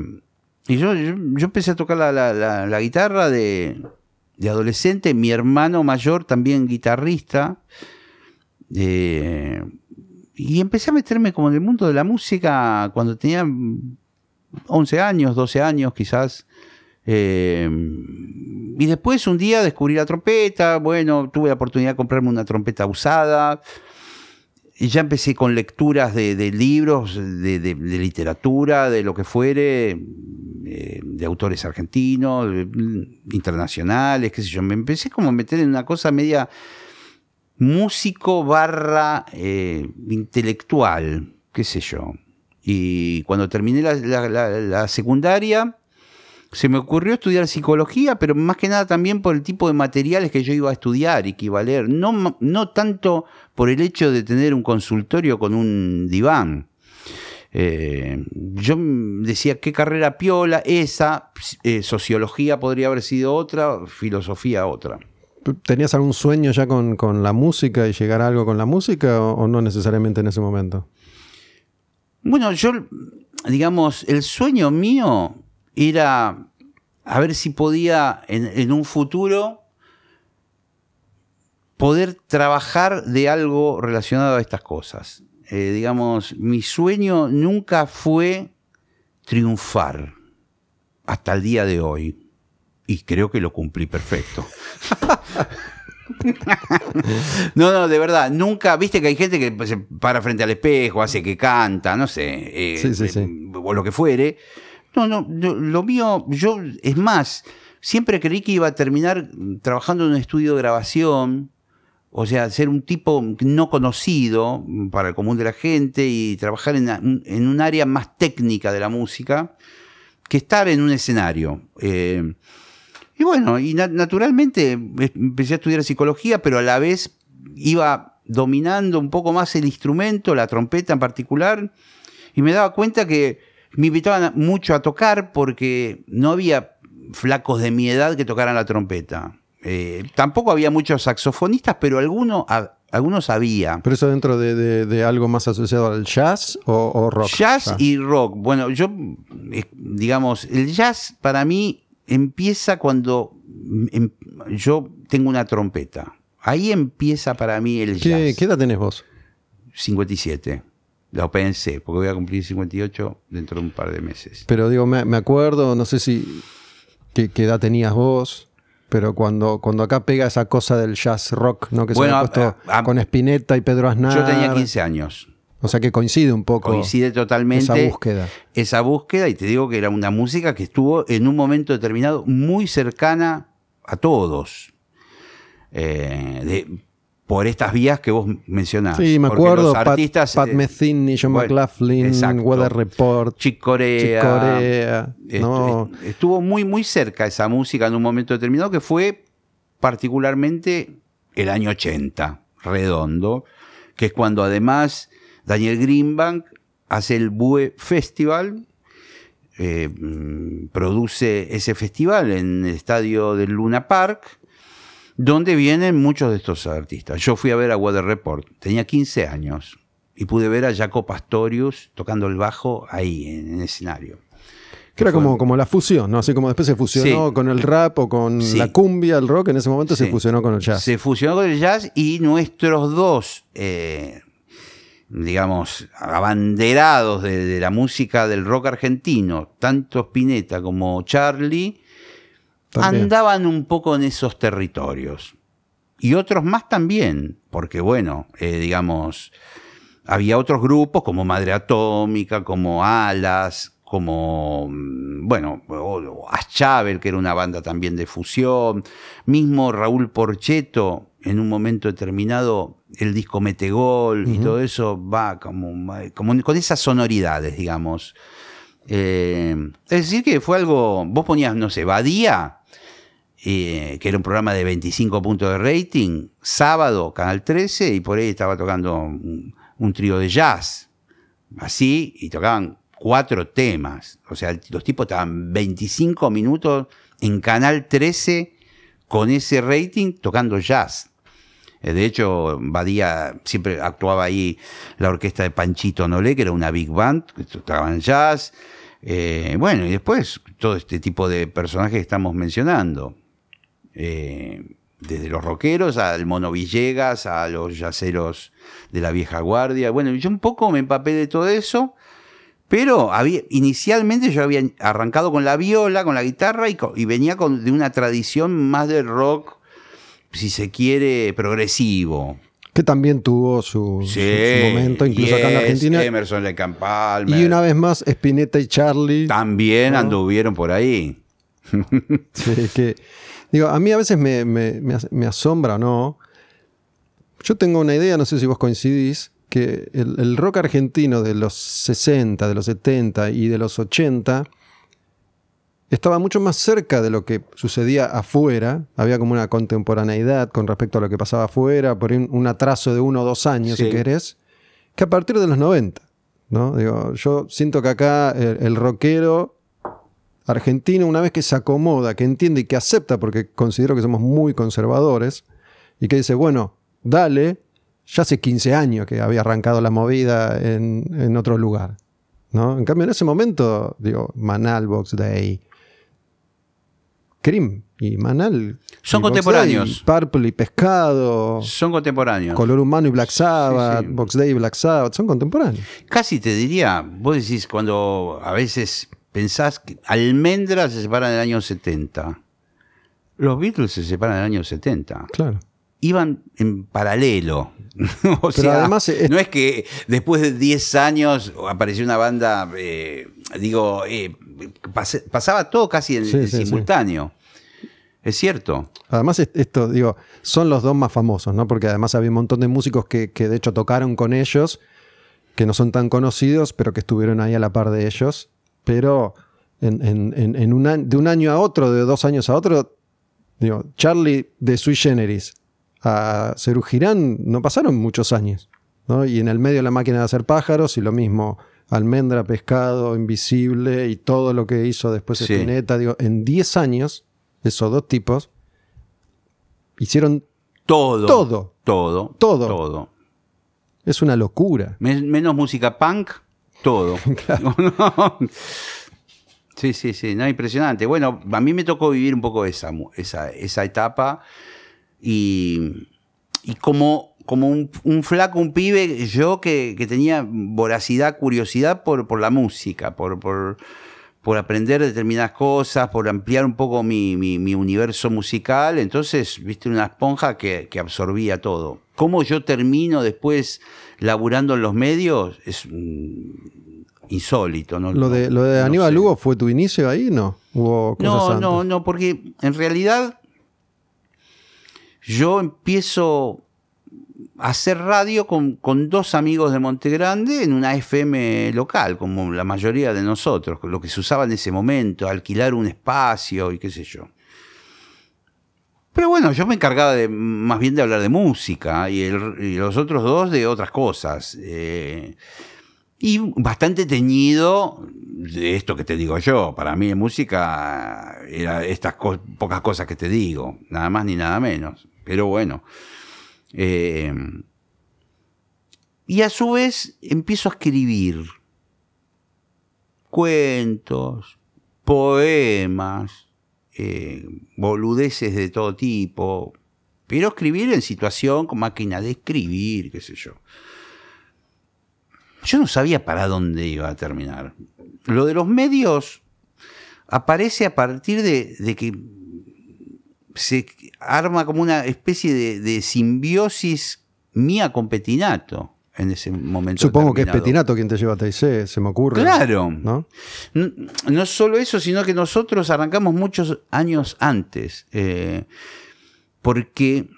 y yo, yo, empecé a tocar la, guitarra de, adolescente, mi hermano mayor también guitarrista. Eh, y empecé a meterme como en el mundo de la música cuando tenía 11 años, 12 años quizás. Eh, y después un día descubrí la trompeta, bueno, tuve la oportunidad de comprarme una trompeta usada. Y ya empecé con lecturas de, libros, de, de- de literatura, de lo que fuere, eh, de autores argentinos, de- internacionales, qué sé yo. Me empecé como a meter en una cosa media músico barra eh, intelectual, qué sé yo. Y cuando terminé la- la secundaria, se me ocurrió estudiar psicología, pero más que nada también por el tipo de materiales que yo iba a estudiar y que iba a leer. No, no tanto por el hecho de tener un consultorio con un diván. Eh, yo decía, ¿qué carrera piola? Esa, eh, sociología podría haber sido otra, filosofía otra. ¿Tenías algún sueño ya con, la música y llegar a algo con la música o, no necesariamente en ese momento? Bueno, yo, digamos, el sueño mío era a ver si podía en, un futuro poder trabajar de algo relacionado a estas cosas. Eh, digamos, mi sueño nunca fue triunfar hasta el día de hoy. Y creo que lo cumplí perfecto. no, no, de verdad, nunca, viste que hay gente que se para frente al espejo, hace que canta, no sé, eh, eh, o lo que fuere. No, no, lo mío, yo, es más, siempre creí que iba a terminar trabajando en un estudio de grabación, o sea, ser un tipo no conocido para el común de la gente y trabajar en, un área más técnica de la música que estar en un escenario. Eh, y bueno, y naturalmente empecé a estudiar psicología, pero a la vez iba dominando un poco más el instrumento, la trompeta en particular, y me daba cuenta que me invitaban mucho a tocar porque no había flacos de mi edad que tocaran la trompeta. Eh, tampoco había muchos saxofonistas, pero algunos, algunos había. ¿Pero eso dentro de, algo más asociado al jazz o, rock? Jazz y rock. Bueno, yo, eh, digamos, el jazz para mí empieza cuando em, yo tengo una trompeta. Ahí empieza para mí el jazz. ¿Qué edad tenés vos? 57. Lo pensé, porque voy a cumplir 58 dentro de un par de meses. Pero digo, me, acuerdo, no sé si qué, edad tenías vos, pero cuando, cuando acá pega esa cosa del jazz rock, ¿no? Que se ha puesto con Spinetta y Pedro Aznar. Yo tenía 15 años. O sea que coincide un poco. Coincide totalmente. Esa búsqueda. Esa búsqueda, y te digo que era una música que estuvo en un momento determinado muy cercana a todos. Eh, por estas vías que vos mencionás. Sí, me acuerdo. Los artistas, Pat, Pat eh, Metheny, John McLaughlin, Weather Report, Chick Corea. Estuvo muy, muy cerca esa música en un momento determinado que fue particularmente el año 80, redondo, que es cuando además Daniel Greenbank hace el Bue Festival, eh, mm, produce ese festival en el estadio del Luna Park, donde vienen muchos de estos artistas. Yo fui a ver a Weather Report, tenía 15 años, y pude ver a Jaco Pastorius tocando el bajo ahí, en el escenario. Que era como, como la fusión, ¿no? Así como después se fusionó con el rap o con la cumbia, el rock, en ese momento se fusionó con el jazz. Se fusionó con el jazz y nuestros dos eh, digamos, abanderados de, la música del rock argentino, tanto Spinetta como Charlie, andaban un poco en esos territorios. Y otros más también, porque bueno, eh, digamos, había otros grupos como Madre Atómica, como Alas, como, mm, bueno, Aschabel, que era una banda también de fusión, mismo Raúl Porcheto, en un momento determinado el disco Metegol y todo eso va como, como, con esas sonoridades, digamos. Eh, es decir, que fue algo, vos ponías, no sé, Badía, eh, que era un programa de 25 puntos de rating, sábado, Canal 13, y por ahí estaba tocando un, trío de jazz, así, y tocaban cuatro temas. O sea, los tipos estaban 25 minutos en Canal 13 con ese rating tocando jazz. Eh, de hecho, Badía siempre actuaba ahí la orquesta de Panchito Nolé, que era una big band, que tocaban jazz. Eh, bueno, y después todo este tipo de personajes que estamos mencionando. Eh, desde los rockeros al Mono Villegas, a los yaceros de la vieja guardia. Bueno, yo un poco me empapé de todo eso, pero había, inicialmente yo había arrancado con la viola, con la guitarra y, y venía con, de una tradición más de rock si se quiere, progresivo. Que también tuvo su, momento, incluso acá en Argentina. Emerson de Y una vez más, Spinetta y Charlie. También anduvieron por ahí. sí, que. Digo, a mí a veces me, me, asombra, ¿no? Yo tengo una idea, no sé si vos coincidís, que el, el, rock argentino de los 60, de los 70 y de los 80 estaba mucho más cerca de lo que sucedía afuera. Había como una contemporaneidad con respecto a lo que pasaba afuera, por un, un atraso de uno o dos años, Sí. si querés, que a partir de los 90. ¿no? Digo, yo siento que acá el, el rockero argentino, una vez que se acomoda, que entiende y que acepta, porque considero que somos muy conservadores, y que dice, bueno, dale, ya hace 15 años que había arrancado la movida en, en otro lugar. ¿no? En cambio, en ese momento, digo, Manal, Box Day, Cream y Manal. Son y contemporáneos. Day, Purple y Pescado, Son contemporáneos. Color Humano y Black Sabbath, sí. Box Day y Black Sabbath, son contemporáneos. Casi te diría, vos decís cuando a veces pensás que Almendra se separa en el año 70. Los Beatles se separan en el año 70. Claro. Iban en paralelo. o Pero sea, además es- no es que después de 10 años apareció una banda, eh, digo, eh, pas- pasaba todo casi en, Sí, en sí, sí. simultáneo. Es cierto. Además, est- esto, digo, son los dos más famosos, ¿no? Porque además había un montón de músicos que, que de hecho tocaron con ellos, que no son tan conocidos, pero que estuvieron ahí a la par de ellos. Pero en, en- en- en un año- de un año a otro, de dos años a otro, digo, Charlie de Sui Generis a Girán no pasaron muchos años, ¿no? Y en el medio la máquina de hacer pájaros y lo mismo. Almendra, pescado, invisible y todo lo que hizo después Sí. Spinetta. Digo, en 10 años, esos dos tipos hicieron. Todo. Todo. Todo. Todo. Todo. Es una locura. Men- menos música punk, todo. sí, sí, sí, no, impresionante. Bueno, a mí me tocó vivir un poco esa, esa, esa etapa y, y como, como un, un flaco, un pibe, yo que, que tenía voracidad, curiosidad por, por la música, por, por, por aprender determinadas cosas, por ampliar un poco mi, mi- mi universo musical. Entonces, viste, una esponja que, que absorbía todo. ¿Cómo yo termino después laburando en los medios? Es mm, insólito. ¿no? Lo de, lo de No Aníbal sé. Hugo fue tu inicio ahí, ¿no? Hubo cosas No, antes. no, no, porque en realidad yo empiezo a hacer radio con, con dos amigos de Monte Grande en una FM local, como la mayoría de nosotros, lo que se usaba en ese momento, alquilar un espacio y qué sé yo. Pero bueno, yo me encargaba de, más bien de hablar de música y, los otros dos de otras cosas. eh, y bastante teñido de esto que te digo yo. Para mí música era estas pocas cosas que te digo, nada más ni nada menos. Pero bueno. eh, y a su vez empiezo a escribir cuentos, poemas, eh, boludeces de todo tipo. Pero escribir en situación con máquina de escribir, qué sé yo. Yo no sabía para dónde iba a terminar. Lo de los medios aparece a partir de, que se arma como una especie de simbiosis mía con Petinato en ese momento. Supongo que es. Petinato quien te lleva a TIC, se me ocurre. Claro. ¿No? No, no solo eso, sino que nosotros arrancamos muchos años antes. eh, porque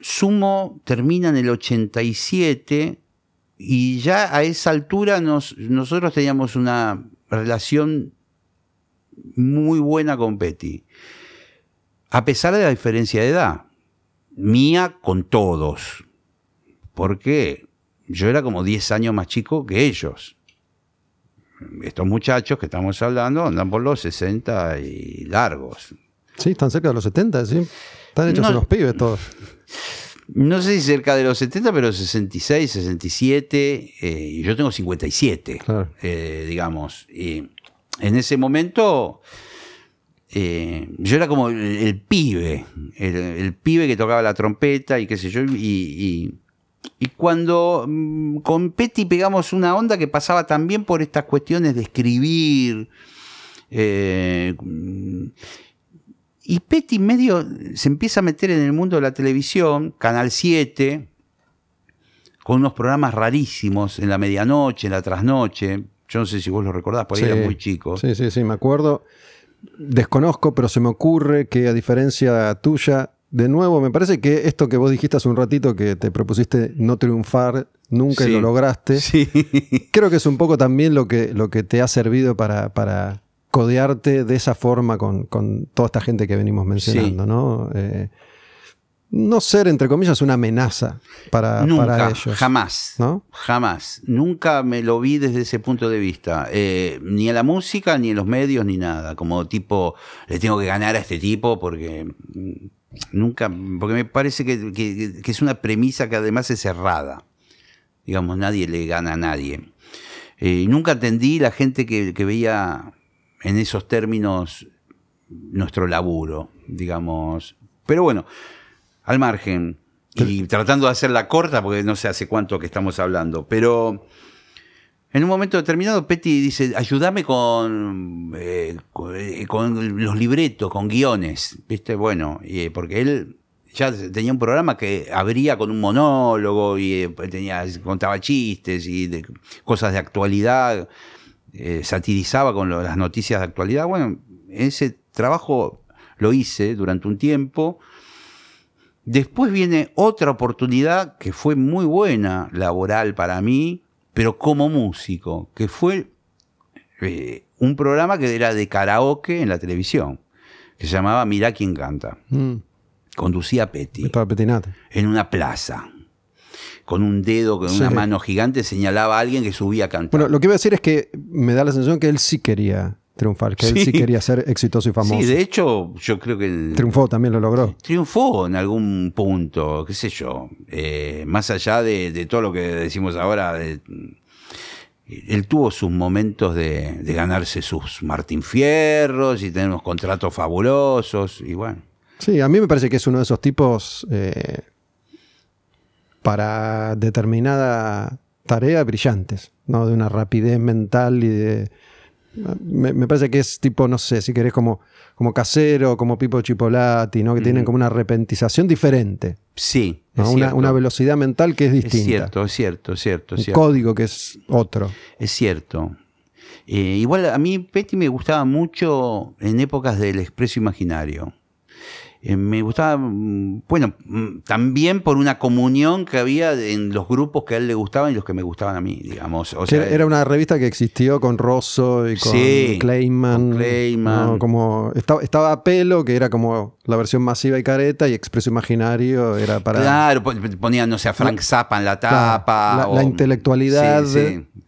Sumo termina en el 87 y ya a esa altura nos, nosotros teníamos una relación muy buena con Petty. A pesar de la diferencia de edad. Mía con todos. Porque yo era como 10 años más chico que ellos estos muchachos que estamos hablando andan por los 60 y largos. Sí, están cerca de los 70, sí. Están hechos No. unos pibes todos. No sé si cerca de los 70, pero 66, 67, eh, y yo tengo 57, Claro. eh, digamos. Y en ese momento eh, yo era como el, el pibe, el, el pibe que tocaba la trompeta y qué sé yo, y, y- y cuando mm, con Petty pegamos una onda que pasaba también por estas cuestiones de escribir, eh, mm, y Petty medio se empieza a meter en el mundo de la televisión, Canal 7, con unos programas rarísimos en la medianoche, en la trasnoche. Yo no sé si vos lo recordás, por ahí Sí. era muy chico. Sí, sí, sí, me acuerdo. Desconozco, pero se me ocurre que a diferencia tuya, de nuevo, me parece que esto que vos dijiste hace un ratito, que te propusiste no triunfar nunca y lo lograste, Sí. creo que es un poco también lo que, lo que te ha servido para, para codearte de esa forma con, con toda esta gente que venimos mencionando, ¿no? Eh, no ser, entre comillas, una amenaza para, Nunca, para ellos. jamás. ¿no? Jamás. Nunca me lo vi desde ese punto de vista. Eh, ni en la música, ni en los medios, ni nada. Como tipo, le tengo que ganar a este tipo porque mm, nunca, porque me parece que, que- que es una premisa que además es cerrada. Digamos, nadie le gana a nadie. Eh, y nunca entendí la gente que, que veía en esos términos nuestro laburo, digamos. Pero bueno, al margen, y tratando de hacerla corta, porque no sé hace cuánto que estamos hablando, pero en un momento determinado Petty dice, ayúdame con, eh, eh, con los libretos, con guiones, ¿viste? Bueno, eh, porque él ya tenía un programa que abría con un monólogo y tenía, contaba chistes y cosas de actualidad, satirizaba con las noticias de actualidad. Bueno, ese trabajo lo hice durante un tiempo. Después viene otra oportunidad que fue muy buena, laboral para mí, pero como músico, que fue eh, un programa que era de karaoke en la televisión, que se llamaba Mirá quién canta. Mm, Conducía Petty en una plaza. Con un dedo, con Sí. una mano gigante, señalaba a alguien que subía a cantar. Bueno, lo que iba a decir es que me da la sensación que él sí quería triunfar, que él Sí. sí quería ser exitoso y famoso. sí, de hecho, yo creo que Triunfó, también lo logró. triunfó en algún punto, qué sé yo, eh, más allá de, de todo lo que decimos ahora, de- él tuvo sus momentos de, de ganarse sus Martín Fierros y tener unos contratos fabulosos y bueno. Sí, a mí me parece que es uno de esos tipos eh, para determinada tarea brillantes, ¿no? De una rapidez mental y de... Me, me parece que es tipo, no sé, si querés como, como casero, como Pipo Chipolati, ¿no? Que tienen como una repentización diferente, Sí, ¿no? es Una, una velocidad mental que es Es distinta. cierto, es cierto, es cierto, es un cierto. código que es otro. Es cierto. Eh, igual a mí Petty me gustaba mucho en épocas del expreso imaginario. Eh, me gustaba, mm, bueno, mm, también por una comunión que había en los grupos que a él le gustaban y los que me gustaban a mí, digamos. O Que sea, era una revista que existió con Rosso y con Sí, Clayman. con Clayman. ¿no? Como, estaba, estaba a pelo, que era como la versión masiva y careta, y Expreso Imaginario era para Claro, pon- ponían, no sé, a Frank Zappa en la tapa. la- o- la intelectualidad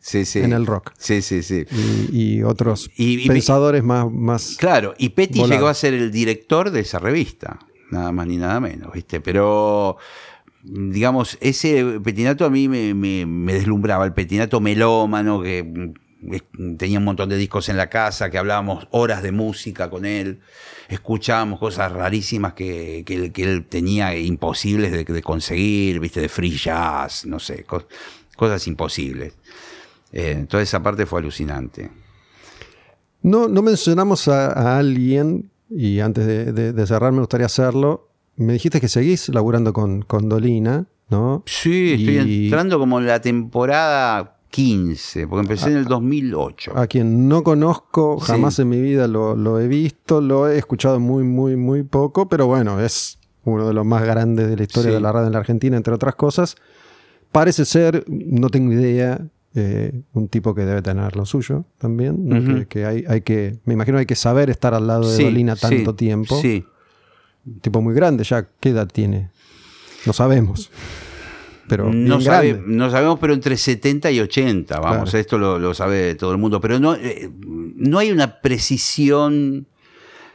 Sí, sí, en el rock. Sí, sí, sí. y, y otros Y- y- pensadores más, más Claro, y Petty llegó a ser el director de esa revista, nada más ni nada menos, ¿viste? Pero, digamos, ese petinato a mí me, deslumbraba, el petinato melómano, que mm, tenía un montón de discos en la casa, que hablábamos horas de música con él, escuchábamos cosas rarísimas que, que él, tenía imposibles de, conseguir, ¿viste? De free jazz, no sé, cos- cosas imposibles. Eh, toda esa parte fue alucinante. No, no mencionamos a alguien, y antes de, de- de cerrar me gustaría hacerlo. Me dijiste que seguís laburando con, con Dolina, ¿no? Sí, estoy entrando como en la temporada 15, porque empecé en el 2008. A quien no conozco, Sí. jamás en mi vida lo, lo he visto, lo he escuchado muy, muy, muy poco, pero bueno, es uno de los más grandes de la historia Sí. de la radio en la Argentina, entre otras cosas. Parece ser, no tengo idea, eh, un tipo que debe tener lo suyo también, ¿no? Ujú. que, que hay, hay que, me imagino hay que saber estar al lado de Sí, Dolina sí, tanto tiempo. Sí. Un tipo muy grande ya, ¿qué edad tiene? No sabemos. Pero No, sabe- no sabemos, pero entre 70 y 80, vamos, Claro. esto lo, lo sabe todo el mundo, pero no, eh, no hay una precisión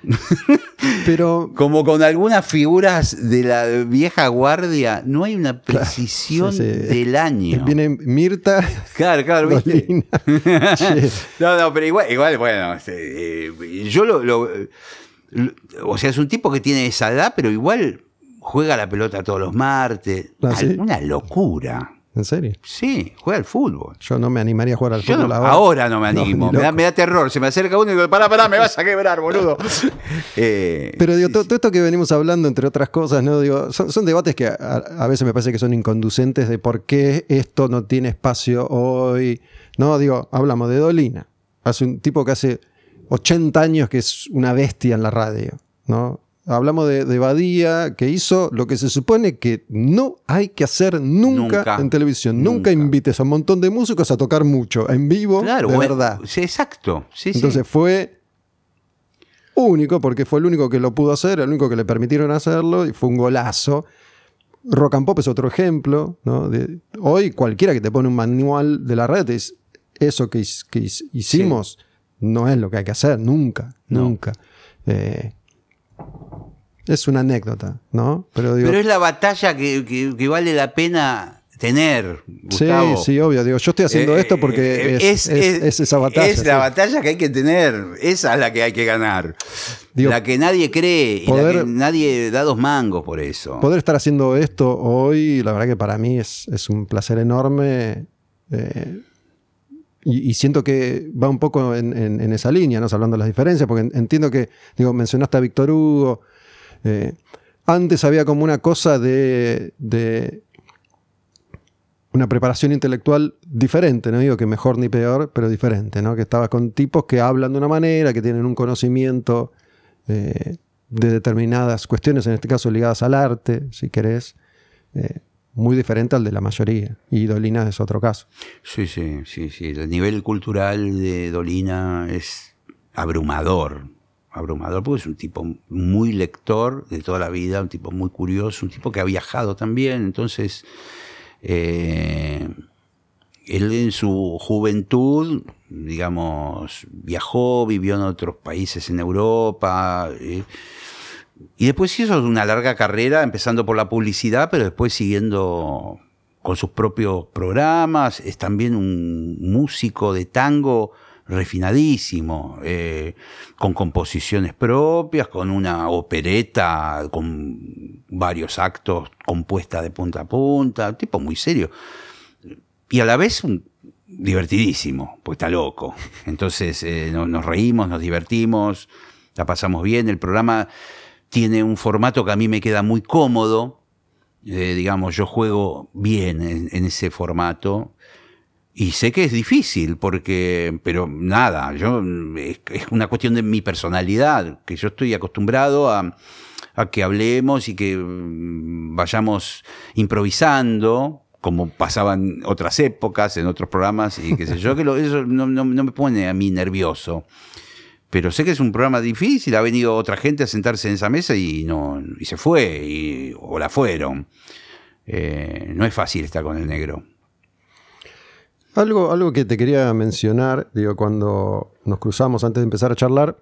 Pero como con algunas figuras de la vieja guardia, no hay una precisión sí, sí. del año. viene Mirta, Claro, claro, ¿viste? No, no, pero igual, igual bueno, este, eh, yo lo, lo- lo- O sea, es un tipo que tiene esa edad, pero igual juega la pelota todos los martes. Ah, Una locura. ¿En serio? Sí, juega al fútbol. Yo no me animaría a jugar al Yo fútbol no- ahora. ahora. no me animo. ni me, da, loco. me da terror. Se me acerca uno y digo, pará, pará, me vas a quebrar, boludo. Eh, Pero digo, todo, esto que venimos hablando, entre otras cosas, ¿no? Digo, son, son debates que a, a veces me parece que son inconducentes de por qué esto no tiene espacio hoy. No, digo, hablamos de Dolina. Hace un tipo que hace 80 años que es una bestia en la radio, ¿no? Hablamos de, de Badía, que hizo lo que se supone que no hay que hacer nunca, Nunca. en televisión. Nunca. Nunca. invites a un montón de músicos a tocar mucho, en vivo, Claro, de bueno, verdad. sí, exacto. Sí, sí. Entonces fue único, porque fue el único que lo pudo hacer, el único que le permitieron hacerlo, y fue un golazo. Rock and Pop es otro ejemplo. ¿no? De, hoy cualquiera que te pone un manual de la red es eso que, que hicimos no es lo que hay que hacer, nunca, nunca. Eh, es una anécdota, ¿no? Pero, es la batalla que, vale la pena tener. Sí, sí, obvio. Digo, yo estoy haciendo eh, esto porque eh, es, esa batalla. Es la batalla que hay que tener. Esa es la que hay que ganar. la que nadie cree y la que nadie da dos mangos por eso. Poder estar haciendo esto hoy, la verdad que para mí es, un placer enorme. Y, siento que va un poco en, esa línea, ¿no? Hablando de las diferencias, porque entiendo que, digo, mencionaste a Víctor Hugo. Eh, antes había como una cosa de, una preparación intelectual diferente, no digo que mejor ni peor, pero diferente, ¿no? Que estabas con tipos que hablan de una manera, que tienen un conocimiento eh, de determinadas cuestiones, en este caso ligadas al arte, si querés. Eh, muy diferente al de la mayoría. Y Dolina es otro caso. Sí, sí, sí, sí. El nivel cultural de Dolina es abrumador. Abrumador, porque es un tipo muy lector de toda la vida, un tipo muy curioso, un tipo que ha viajado también. Entonces, eh, él en su juventud, digamos, viajó, vivió en otros países en Europa. Eh, y después hizo una larga carrera, empezando por la publicidad, pero después siguiendo con sus propios programas. Es también un músico de tango refinadísimo, eh, con composiciones propias, con una opereta con varios actos compuesta de punta a punta, tipo muy serio. Y a la vez un divertidísimo, pues está loco. Entonces eh, nos reímos, nos divertimos, la pasamos bien. El programa tiene un formato que a mí me queda muy cómodo. Eh, digamos, yo juego bien en, ese formato. Y sé que es difícil, porque, pero nada, yo, es, una cuestión de mi personalidad, que yo estoy acostumbrado a, que hablemos y que mm, vayamos improvisando, como pasaban otras épocas, en otros programas, y qué sé yo, que eso no, no, me pone a mí nervioso pero sé que es un programa difícil, ha venido otra gente a sentarse en esa mesa y no y se fue, o la fueron. Eh, no es fácil estar con el negro. Algo, algo que te quería mencionar, digo, cuando nos cruzamos antes de empezar a charlar,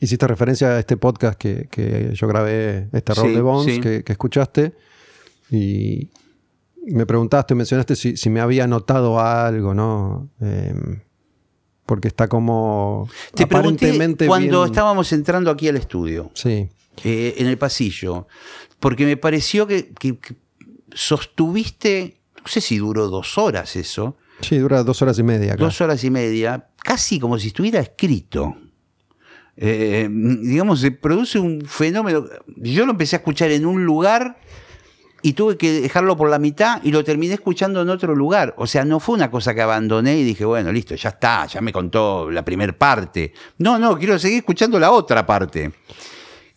hiciste referencia a este podcast que, yo grabé, este rol de Bones, que, escuchaste, y me preguntaste, mencionaste si, si me había notado algo, ¿no? Em, porque está como Te aparentemente cuando estábamos entrando aquí al estudio. Sí. Eh, en el pasillo. Porque me pareció que, sostuviste, no sé si duró dos horas eso. Sí, dura dos horas y media. Dos horas y media, casi como si estuviera escrito. Eh, digamos, se produce un fenómeno. Yo lo empecé a escuchar en un lugar y tuve que dejarlo por la mitad y lo terminé escuchando en otro lugar. O sea, no fue una cosa que abandoné y dije, bueno, listo, ya está, ya me contó la primera parte. No, no, quiero seguir escuchando la otra parte.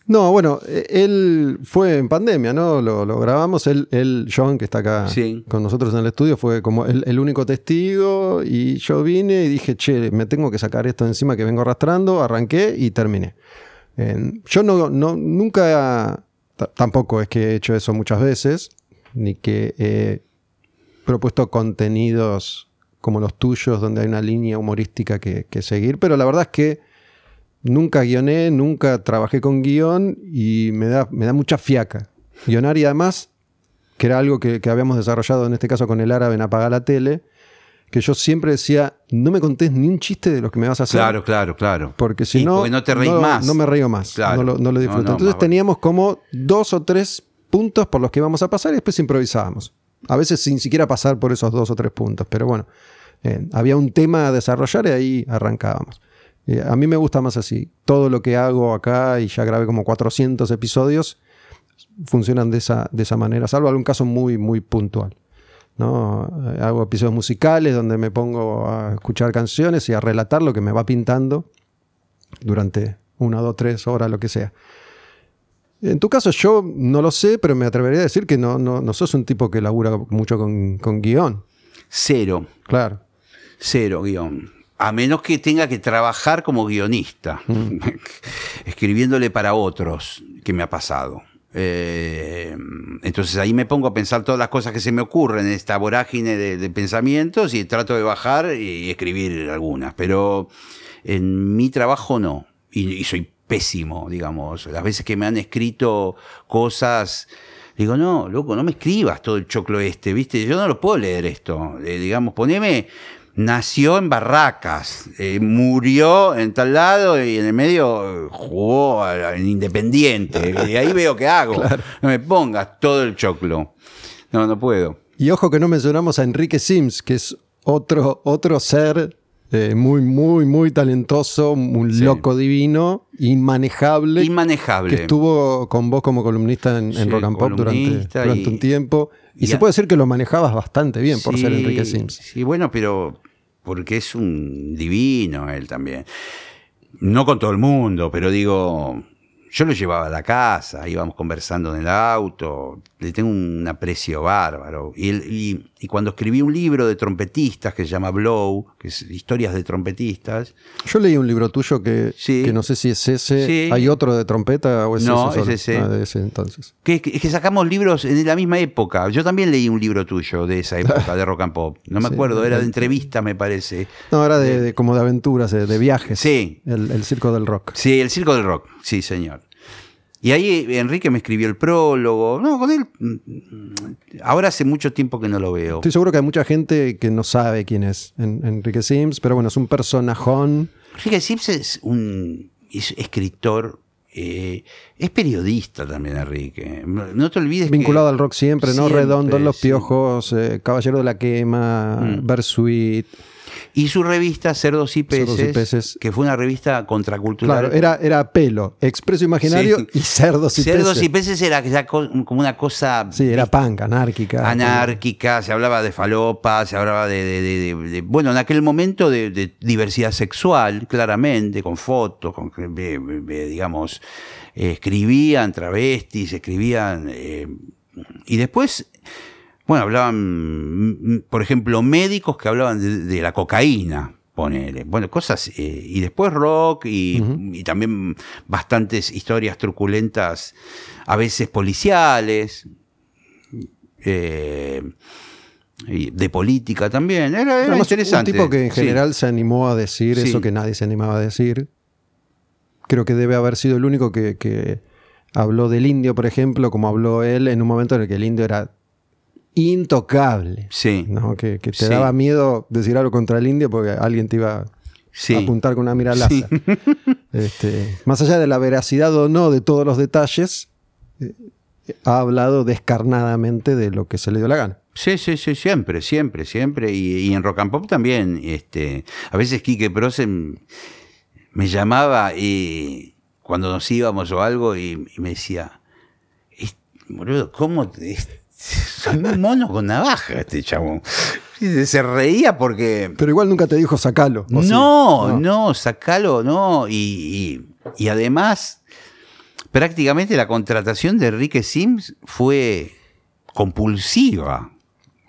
No, bueno, e, él fue en pandemia, ¿no? Lo, grabamos. Él, John, que está acá con nosotros en el estudio, fue como el, único testigo. Y yo vine y dije, che, me tengo que sacar esto encima que vengo arrastrando. Arranqué y terminé. yo no, no, nunca tampoco es que he hecho eso muchas veces, ni que he propuesto contenidos como los tuyos, donde hay una línea humorística que, seguir, pero la verdad es que nunca guioné, nunca trabajé con guion y me da, me da mucha fiaca. Guionar y además, que era algo que, que habíamos desarrollado en este caso con el árabe en Apagar la Tele, que yo siempre decía, no me contés ni un chiste de lo que me vas a hacer. Claro, claro, claro. Porque si no, no te reís más. No me río más. No, lo, disfruto. Entonces teníamos como dos o tres puntos por los que íbamos a pasar y después improvisábamos. A veces sin siquiera pasar por esos dos o tres puntos, pero bueno, eh, había un tema a desarrollar y ahí arrancábamos. Eh, a mí me gusta más así. Todo lo que hago acá, y ya grabé como 400 episodios, funcionan de esa, de esa manera, salvo algún caso muy, muy puntual. ¿no? Hago episodios musicales donde me pongo a escuchar canciones y a relatar lo que me va pintando durante una, dos, tres horas, lo que sea. En tu caso yo no lo sé, pero me atrevería a decir que no, no, no sos un tipo que labura mucho con, con guion. Cero. Claro. Cero guion. A menos que tenga que trabajar como guionista. Mm. escribiéndole para otros, que me ha pasado. Eh, entonces ahí me pongo a pensar todas las cosas que se me ocurren en esta vorágine de, de pensamientos y trato de bajar y escribir algunas. Pero en mi trabajo no. Y, y soy pésimo, digamos. Las veces que me han escrito cosas Digo, no, loco, no me escribas todo el choclo este, ¿viste? Yo no lo puedo leer esto. Eh, digamos, poneme, nació en Barracas, eh, murió en tal lado y en el medio eh, jugó a- en Independiente. Y ahí veo qué hago. No me pongas todo el choclo. No, no puedo. Y ojo que no mencionamos a Enrique Sims, que es otro, otro ser eh, muy, muy, muy talentoso, un Sí. loco divino, inmanejable. Inmanejable. que estuvo con vos como columnista en, Rock and Pop durante, columnista durante y- un tiempo. Y, y se a- puede decir que lo manejabas bastante bien por ser Enrique Sims. Sí, bueno, pero porque es un divino él también. No con todo el mundo, pero digo, yo lo llevaba a la casa, íbamos conversando en el auto, le tengo un aprecio bárbaro. Y, él- y cuando escribí un libro de trompetistas que se llama Blow, que es historias de trompetistas, Yo leí un libro tuyo que, Sí. que no sé si es ese. Sí. ¿Hay otro de trompeta o es No, ese? solo? es ese. Ah, de ese entonces. que, que- que sacamos libros de la misma época. Yo también leí un libro tuyo de esa época, de rock and pop. No me Sí, acuerdo, era de entrevista, me parece. No, era de, de- como de aventuras, de, de viajes. Sí. El, el circo del rock. Sí, el Circo del Rock, sí, señor. Y ahí Enrique me escribió el prólogo. No, con él. mm, Ahora hace mucho tiempo que no lo veo. Estoy seguro que hay mucha gente que no sabe quién es En- Enrique Sims, pero bueno, es un personajón. Enrique Sims es un es escritor, eh, es periodista también, Enrique. No te olvides Vinculado que. al rock siempre, ¿no? Siempre, Redondo en los piojos, eh, Caballero de la Quema, Mm. Bersuit. Y su revista Cerdos y Peces, Cerdos y Peces. que fue una revista contracultural. Claro, era, era pelo, expreso imaginario Sí. y cerdos y Cerdos peces. y Peces era como una cosa Sí, era punk, anárquica. anárquica, se hablaba de falopa, se hablaba de, de- de- de- de- bueno, en aquel momento de, diversidad sexual, claramente, con fotos, con, digamos, eh, escribían travestis, escribían, eh, y después, bueno, hablaban, mm, por ejemplo, médicos que hablaban de, de la cocaína. Ponele. Bueno, cosas. eh, y después rock y, y también bastantes historias truculentas, a veces policiales eh, y de política también. Era, era interesante. Un tipo que en Sí. general se animó a decir Sí. eso que nadie se animaba a decir. Creo que debe haber sido el único que, que habló del indio, por ejemplo, como habló él en un momento en el que el indio era intocable. Sí. ¿no? Que, que te Sí. daba miedo decir algo contra el indio porque alguien te iba Sí. a apuntar con una mira Sí. láser. Este, más allá de la veracidad o no de todos los detalles, eh, ha hablado descarnadamente de lo que se le dio la gana. Sí, sí, sí, siempre, siempre, siempre. Y, y en Rock and Pop también. Este, a veces Quique Prosen me llamaba y cuando nos íbamos o algo y, y me decía, "Es- boludo, ¿cómo te, son un mono con navaja este chabón? Se reía porque... Pero igual nunca te dijo sacalo. ¿o sí? No, no, sacalo, no. Y, y- y además, prácticamente la contratación de Enrique Sims fue compulsiva.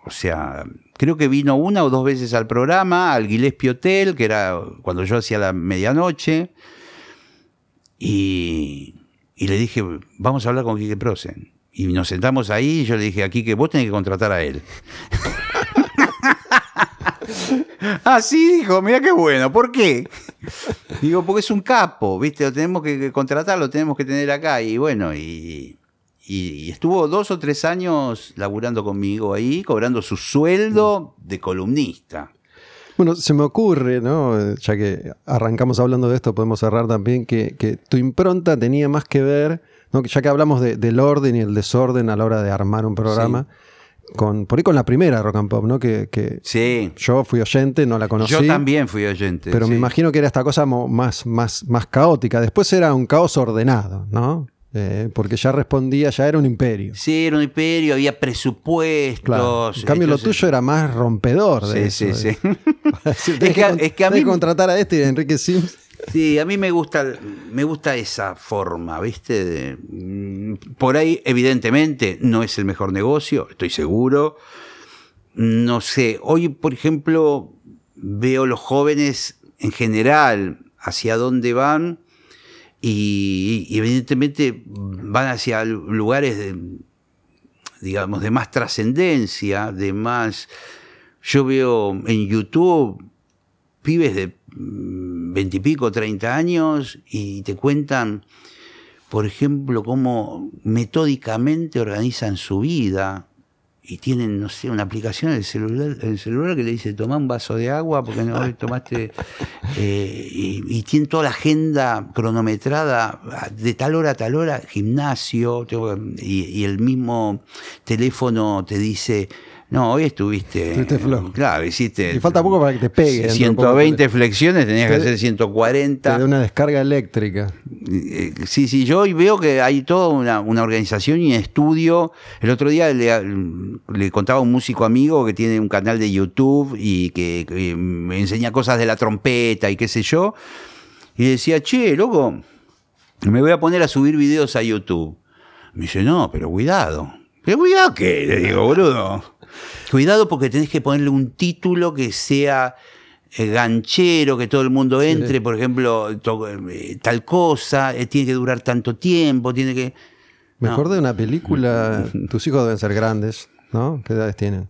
O sea, creo que vino una o dos veces al programa, al Gillespie Hotel, que era cuando yo hacía la medianoche. Y, y le dije, vamos a hablar con Quique Prosen. Y nos sentamos ahí y yo le dije a Quique, vos tenés que contratar a él. Ah, sí, dijo, mira qué bueno, ¿por qué? Digo, porque es un capo, ¿viste? Lo tenemos que que contratar, lo tenemos que tener acá. Y bueno, y- y estuvo dos o tres años laburando conmigo ahí, cobrando su sueldo de columnista. Bueno, se me ocurre, ¿no? Ya que arrancamos hablando de esto, podemos cerrar también que, que tu impronta tenía más que ver, ¿no? Que ya que hablamos de- del orden y el desorden a la hora de armar un programa, con, por ahí con la primera Rock and Pop, ¿no? Que, que Sí, yo fui oyente, no la conocí. yo también fui oyente. Pero me imagino que era esta cosa más, más, más caótica. Después era un caos ordenado, ¿no? Eh, porque ya respondía, ya era un imperio. Sí, era un imperio, había presupuestos. Claro. En cambio, lo tuyo era más rompedor de Sí, eso. sí, sí. Decir, Es que- es que a mí- contratar a este y a Enrique Sims. Sí, a mí me gusta, me gusta esa forma, ¿viste? De- mm, por ahí, evidentemente, no es el mejor negocio, estoy seguro. No sé, hoy, por ejemplo, veo los jóvenes en general hacia dónde van y, evidentemente van hacia lugares de, digamos, de más trascendencia, de más... Yo veo en YouTube pibes de mm, veintipico, treinta años y te cuentan, por ejemplo, cómo metódicamente organizan su vida, y tienen, no sé, una aplicación en el celular, el celular que le dice, toma un vaso de agua porque no hoy tomaste, eh, y, y tienen toda la agenda cronometrada de tal hora a tal hora, gimnasio, y, y el mismo teléfono te dice, no, hoy estuviste. Estuviste flojo. Claro, hiciste. Y falta poco para que te pegue. dentro de poco. 120 flexiones, tenías que Te- hacer Te 140. da una descarga eléctrica. Eh, Sí, sí, yo hoy veo que hay toda una, una organización y un estudio. El otro día le, le contaba a un músico amigo que tiene un canal de YouTube y que, que me enseña cosas de la trompeta y qué sé yo. Y decía, che, loco, me voy a poner a subir videos a YouTube. Me dice, no, pero cuidado. ¿Pero cuidado qué? Le digo, boludo. Cuidado porque tenés que ponerle un título que sea eh, ganchero, que todo el mundo entre, por ejemplo, eh, tal cosa, eh, tiene que durar tanto tiempo, tiene que... Me No. acordé de una película, tus hijos deben ser grandes, ¿no? ¿Qué edades tienen?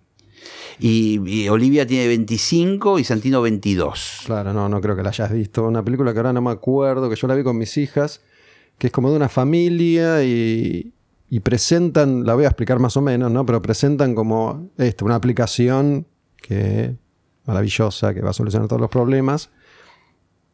Y, y Olivia tiene 25 y Santino 22. Claro, no, no creo que la hayas visto. Una película que ahora no me acuerdo, que yo la vi con mis hijas, que es como de una familia y, y presentan, la voy a explicar más o menos, ¿no? Pero presentan como esto, una aplicación que maravillosa, que va a solucionar todos los problemas.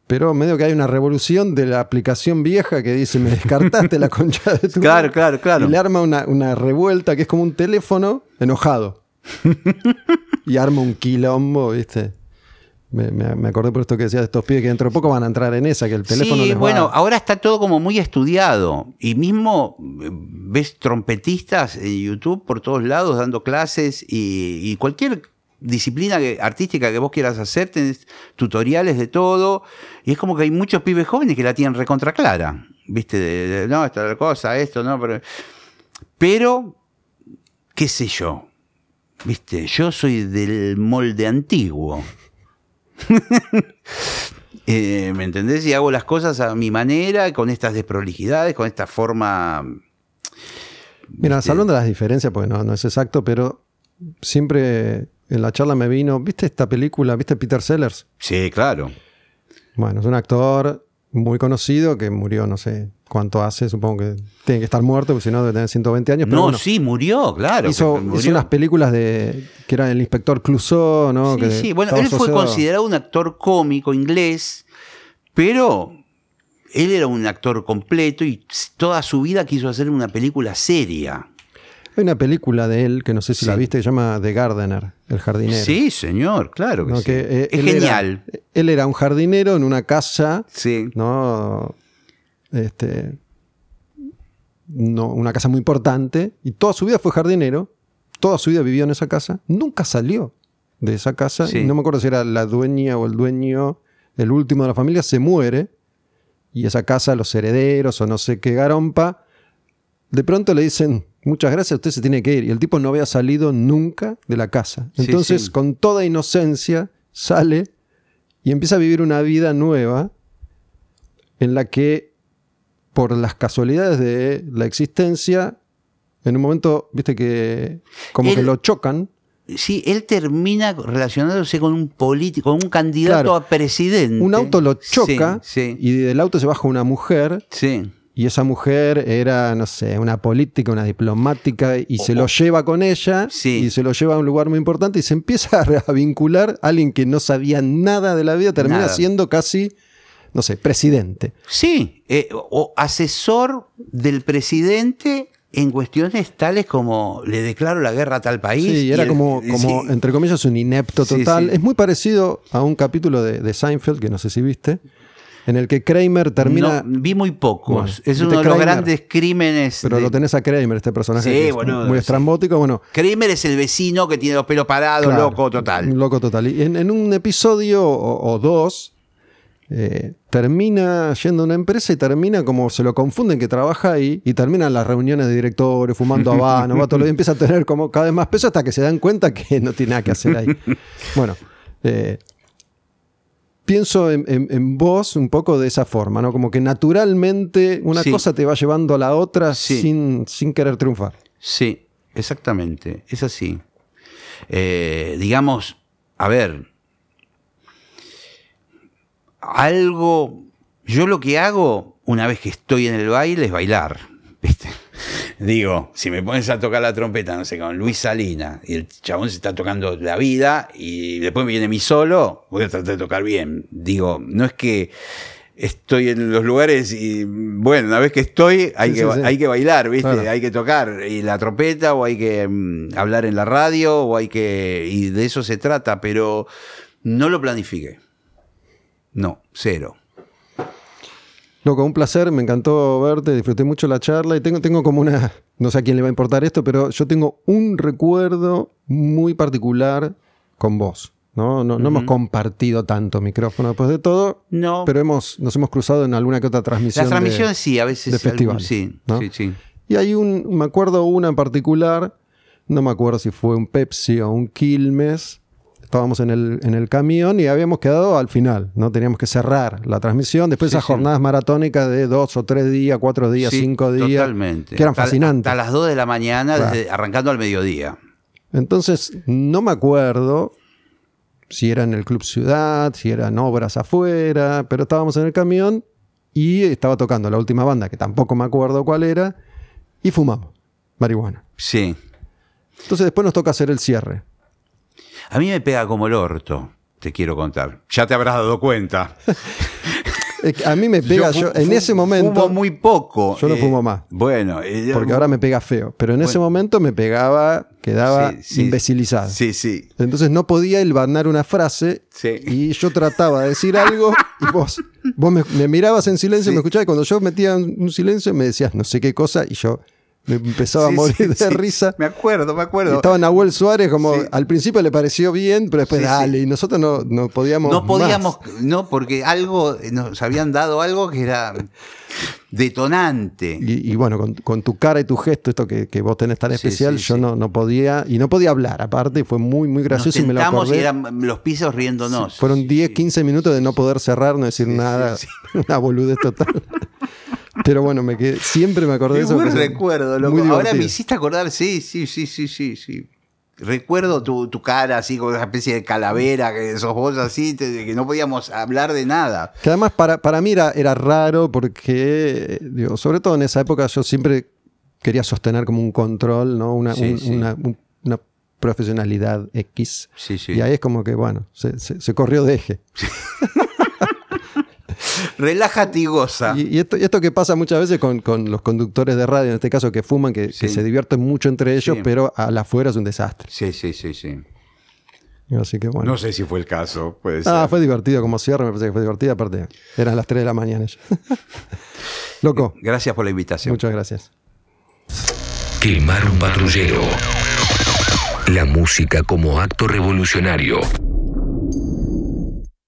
Pero medio que hay una revolución de la aplicación vieja que dice, me descartaste la concha de tu Claro, madre". claro, claro. Y le arma una, una revuelta que es como un teléfono enojado. y arma un quilombo, ¿viste? Me, acordé por esto que decías de estos pibes que dentro de poco van a entrar en esa, que el teléfono sí, les va- bueno, ahora está todo como muy estudiado. Y mismo eh, ves trompetistas en YouTube por todos lados dando clases y, y cualquier disciplina que- artística que vos quieras hacer, tenés tutoriales de todo. Y es como que hay muchos pibes jóvenes que la tienen recontra clara. ¿Viste? De- de, no, esta la cosa, esto, no, pero. Pero, qué sé yo. ¿Viste? Yo soy del molde antiguo. Eh, ¿Me entendés? Y hago las cosas a mi manera, con estas desprolijidades, con esta forma. Mira, ¿viste? salvando las diferencias, porque no, no es exacto, pero siempre en la charla me vino, ¿viste esta película? ¿Viste Peter Sellers? Sí, claro. Bueno, es un actor muy conocido que murió, no sé cuánto hace, supongo que tiene que estar muerto, porque si no debe tener 120 años. Pero No, bueno, sí, murió, claro. hizo, hizo unas películas de que era el inspector Clouseau, ¿no? Sí, Que sí. Bueno, él fue considerado un actor cómico inglés, pero él era un actor completo y toda su vida quiso hacer una película seria. Hay una película de él que no sé si la viste, que se llama The Gardener, el jardinero. Sí, señor, claro que ¿no? sí. Que, eh, es él era- genial. él era un jardinero en una casa Sí. ¿no? Este, no, una casa muy importante, y toda su vida fue jardinero, toda su vida vivió en esa casa, nunca salió de esa casa, Sí. y no me acuerdo si era la dueña o el dueño, el último de la familia, se muere, y esa casa, los herederos o no sé qué garompa, de pronto le dicen, muchas gracias, usted se tiene que ir, y el tipo no había salido nunca de la casa. Entonces, sí. con toda inocencia, sale y empieza a vivir una vida nueva en la que, por las casualidades de la existencia, en un momento, viste que como que lo chocan. Sí, él termina relacionándose con un político, con un candidato Claro. a presidente. Un auto lo choca sí. y del auto se baja una mujer sí. Y esa mujer era, no sé, una política, una diplomática y se lo lleva con ella Sí. y se lo lleva a un lugar muy importante y se empieza a, a vincular a alguien que no sabía nada de la vida, termina Nada. siendo casi, no sé, presidente. Sí, eh, o asesor del presidente en cuestiones tales como le declaro la guerra a tal país. Sí, era el- como, sí. como entre comillas, un inepto Sí, total. sí. Es muy parecido a un capítulo de, de Seinfeld, que no sé si viste, en el que Kramer termina. No, vi muy pocos. Bueno, es uno de los grandes crímenes. pero de- lo tenés a Kramer, este personaje Sí, que es boludo, muy estrambótico. Bueno, Kramer es el vecino que tiene los pelos parados, Claro, loco total. Loco total. Y en, en un episodio o, o dos, eh, termina yendo a una empresa y termina como se lo confunden que trabaja ahí y terminan las reuniones de directores fumando habano, va todo lo y empieza a tener como cada vez más peso hasta que se dan cuenta que no tiene nada que hacer ahí. Bueno, eh, pienso en, en- en vos un poco de esa forma, ¿no? Como que naturalmente una Sí. cosa te va llevando a la otra Sí. sin, sin querer triunfar. Sí, exactamente, es así. Eh, digamos, a ver, algo, yo lo que hago una vez que estoy en el baile es bailar, ¿viste? Digo, si me pones a tocar la trompeta, no sé, con Luis Salina, y el chabón se está tocando la vida, y después me viene mi solo, voy a tratar de tocar bien. Digo, no es que estoy en los lugares y, bueno, una vez que estoy, hay, Sí, que, sí, ba- sí. hay que bailar, ¿viste? Claro. Hay que tocar y la trompeta, o hay que mm, hablar en la radio, o hay que. Y de eso se trata, pero no lo planifiqué. No, cero. Loco, un placer, me encantó verte, disfruté mucho la charla y tengo, tengo como una, no sé a quién le va a importar esto, pero yo tengo un recuerdo muy particular con vos. No, no, no hemos compartido tanto micrófono después de todo, No. pero hemos, nos hemos cruzado en alguna que otra transmisión. Las de- transmisiones sí, a veces. de festivales, sí, ¿no? sí, sí. Y hay un, me acuerdo una en particular, no me acuerdo si fue un Pepsi o un Quilmes. Estábamos en el, en el camión y habíamos quedado al final, ¿no? Teníamos que cerrar la transmisión. Después Sí, esas sí. jornadas maratónicas de dos o tres días, cuatro días, Sí, cinco días. Totalmente. Que eran Hasta- fascinantes. Hasta las 2 de la mañana, Claro. desde- arrancando al mediodía. Entonces, no me acuerdo si era en el Club Ciudad, si eran obras afuera, pero estábamos en el camión y estaba tocando la última banda, que tampoco me acuerdo cuál era, y fumamos marihuana. Sí. Entonces después nos toca hacer el cierre. A mí me pega como el orto, te quiero contar. Ya te habrás dado cuenta. A mí me pega, yo, en ese momento, Fumo muy poco. Yo no fumo más. Bueno. eh, porque ahora me pega feo, pero en ese momento me pegaba, quedaba Sí, sí, imbecilizado. Sí, sí. Entonces no podía hilvanar una frase Sí. y yo trataba de decir algo y vos, vos me, me mirabas en silencio, Sí. me escuchabas y cuando yo metía un silencio me decías no sé qué cosa y yo me empezaba a morir sí, de sí. risa. Me acuerdo, me Y acuerdo. estaba Nahuel Suárez como al principio le pareció bien, pero después dale, y nosotros no, no podíamos No podíamos, más. no, porque algo, nos habían dado algo que era detonante. Y, y bueno, con, con tu cara y tu gesto, esto que, que vos tenés tan especial, yo. No, no podía, y no podía hablar aparte, y fue muy, muy Nos gracioso y me lo acordé. y eran los pisos riéndonos. Fueron Sí, 10, sí. 15 minutos de no poder cerrar, no decir nada, una boludez total. Pero bueno, me quedé, siempre me acordé de eso. buen recuerdo, loco. Ahora me hiciste acordar, sí, sí, sí, sí, sí, sí. Recuerdo tu, tu cara así con una especie de calavera, que sos vos así, te- que no podíamos hablar de nada. Que además para, para mí era, era raro porque, digo, sobre todo en esa época yo siempre quería sostener como un control, ¿no? Una, Sí, un- sí. una- un- una profesionalidad X. Sí. Y ahí es como que, bueno, se, se- se corrió de eje. Relájate y goza. Y, y esto, y esto que pasa muchas veces con, con los conductores de radio, en este caso que fuman, que, se divierten mucho entre ellos, Sí. pero a la afuera es un desastre. Sí, sí, sí, sí. Así que bueno. No sé si fue el caso, puede ser. Ah, fue divertido como cierre, me parece que fue divertido. Aparte, eran las 3 de la mañana. Loco, Gracias por la invitación. muchas gracias. Quemar un patrullero. La música como acto revolucionario.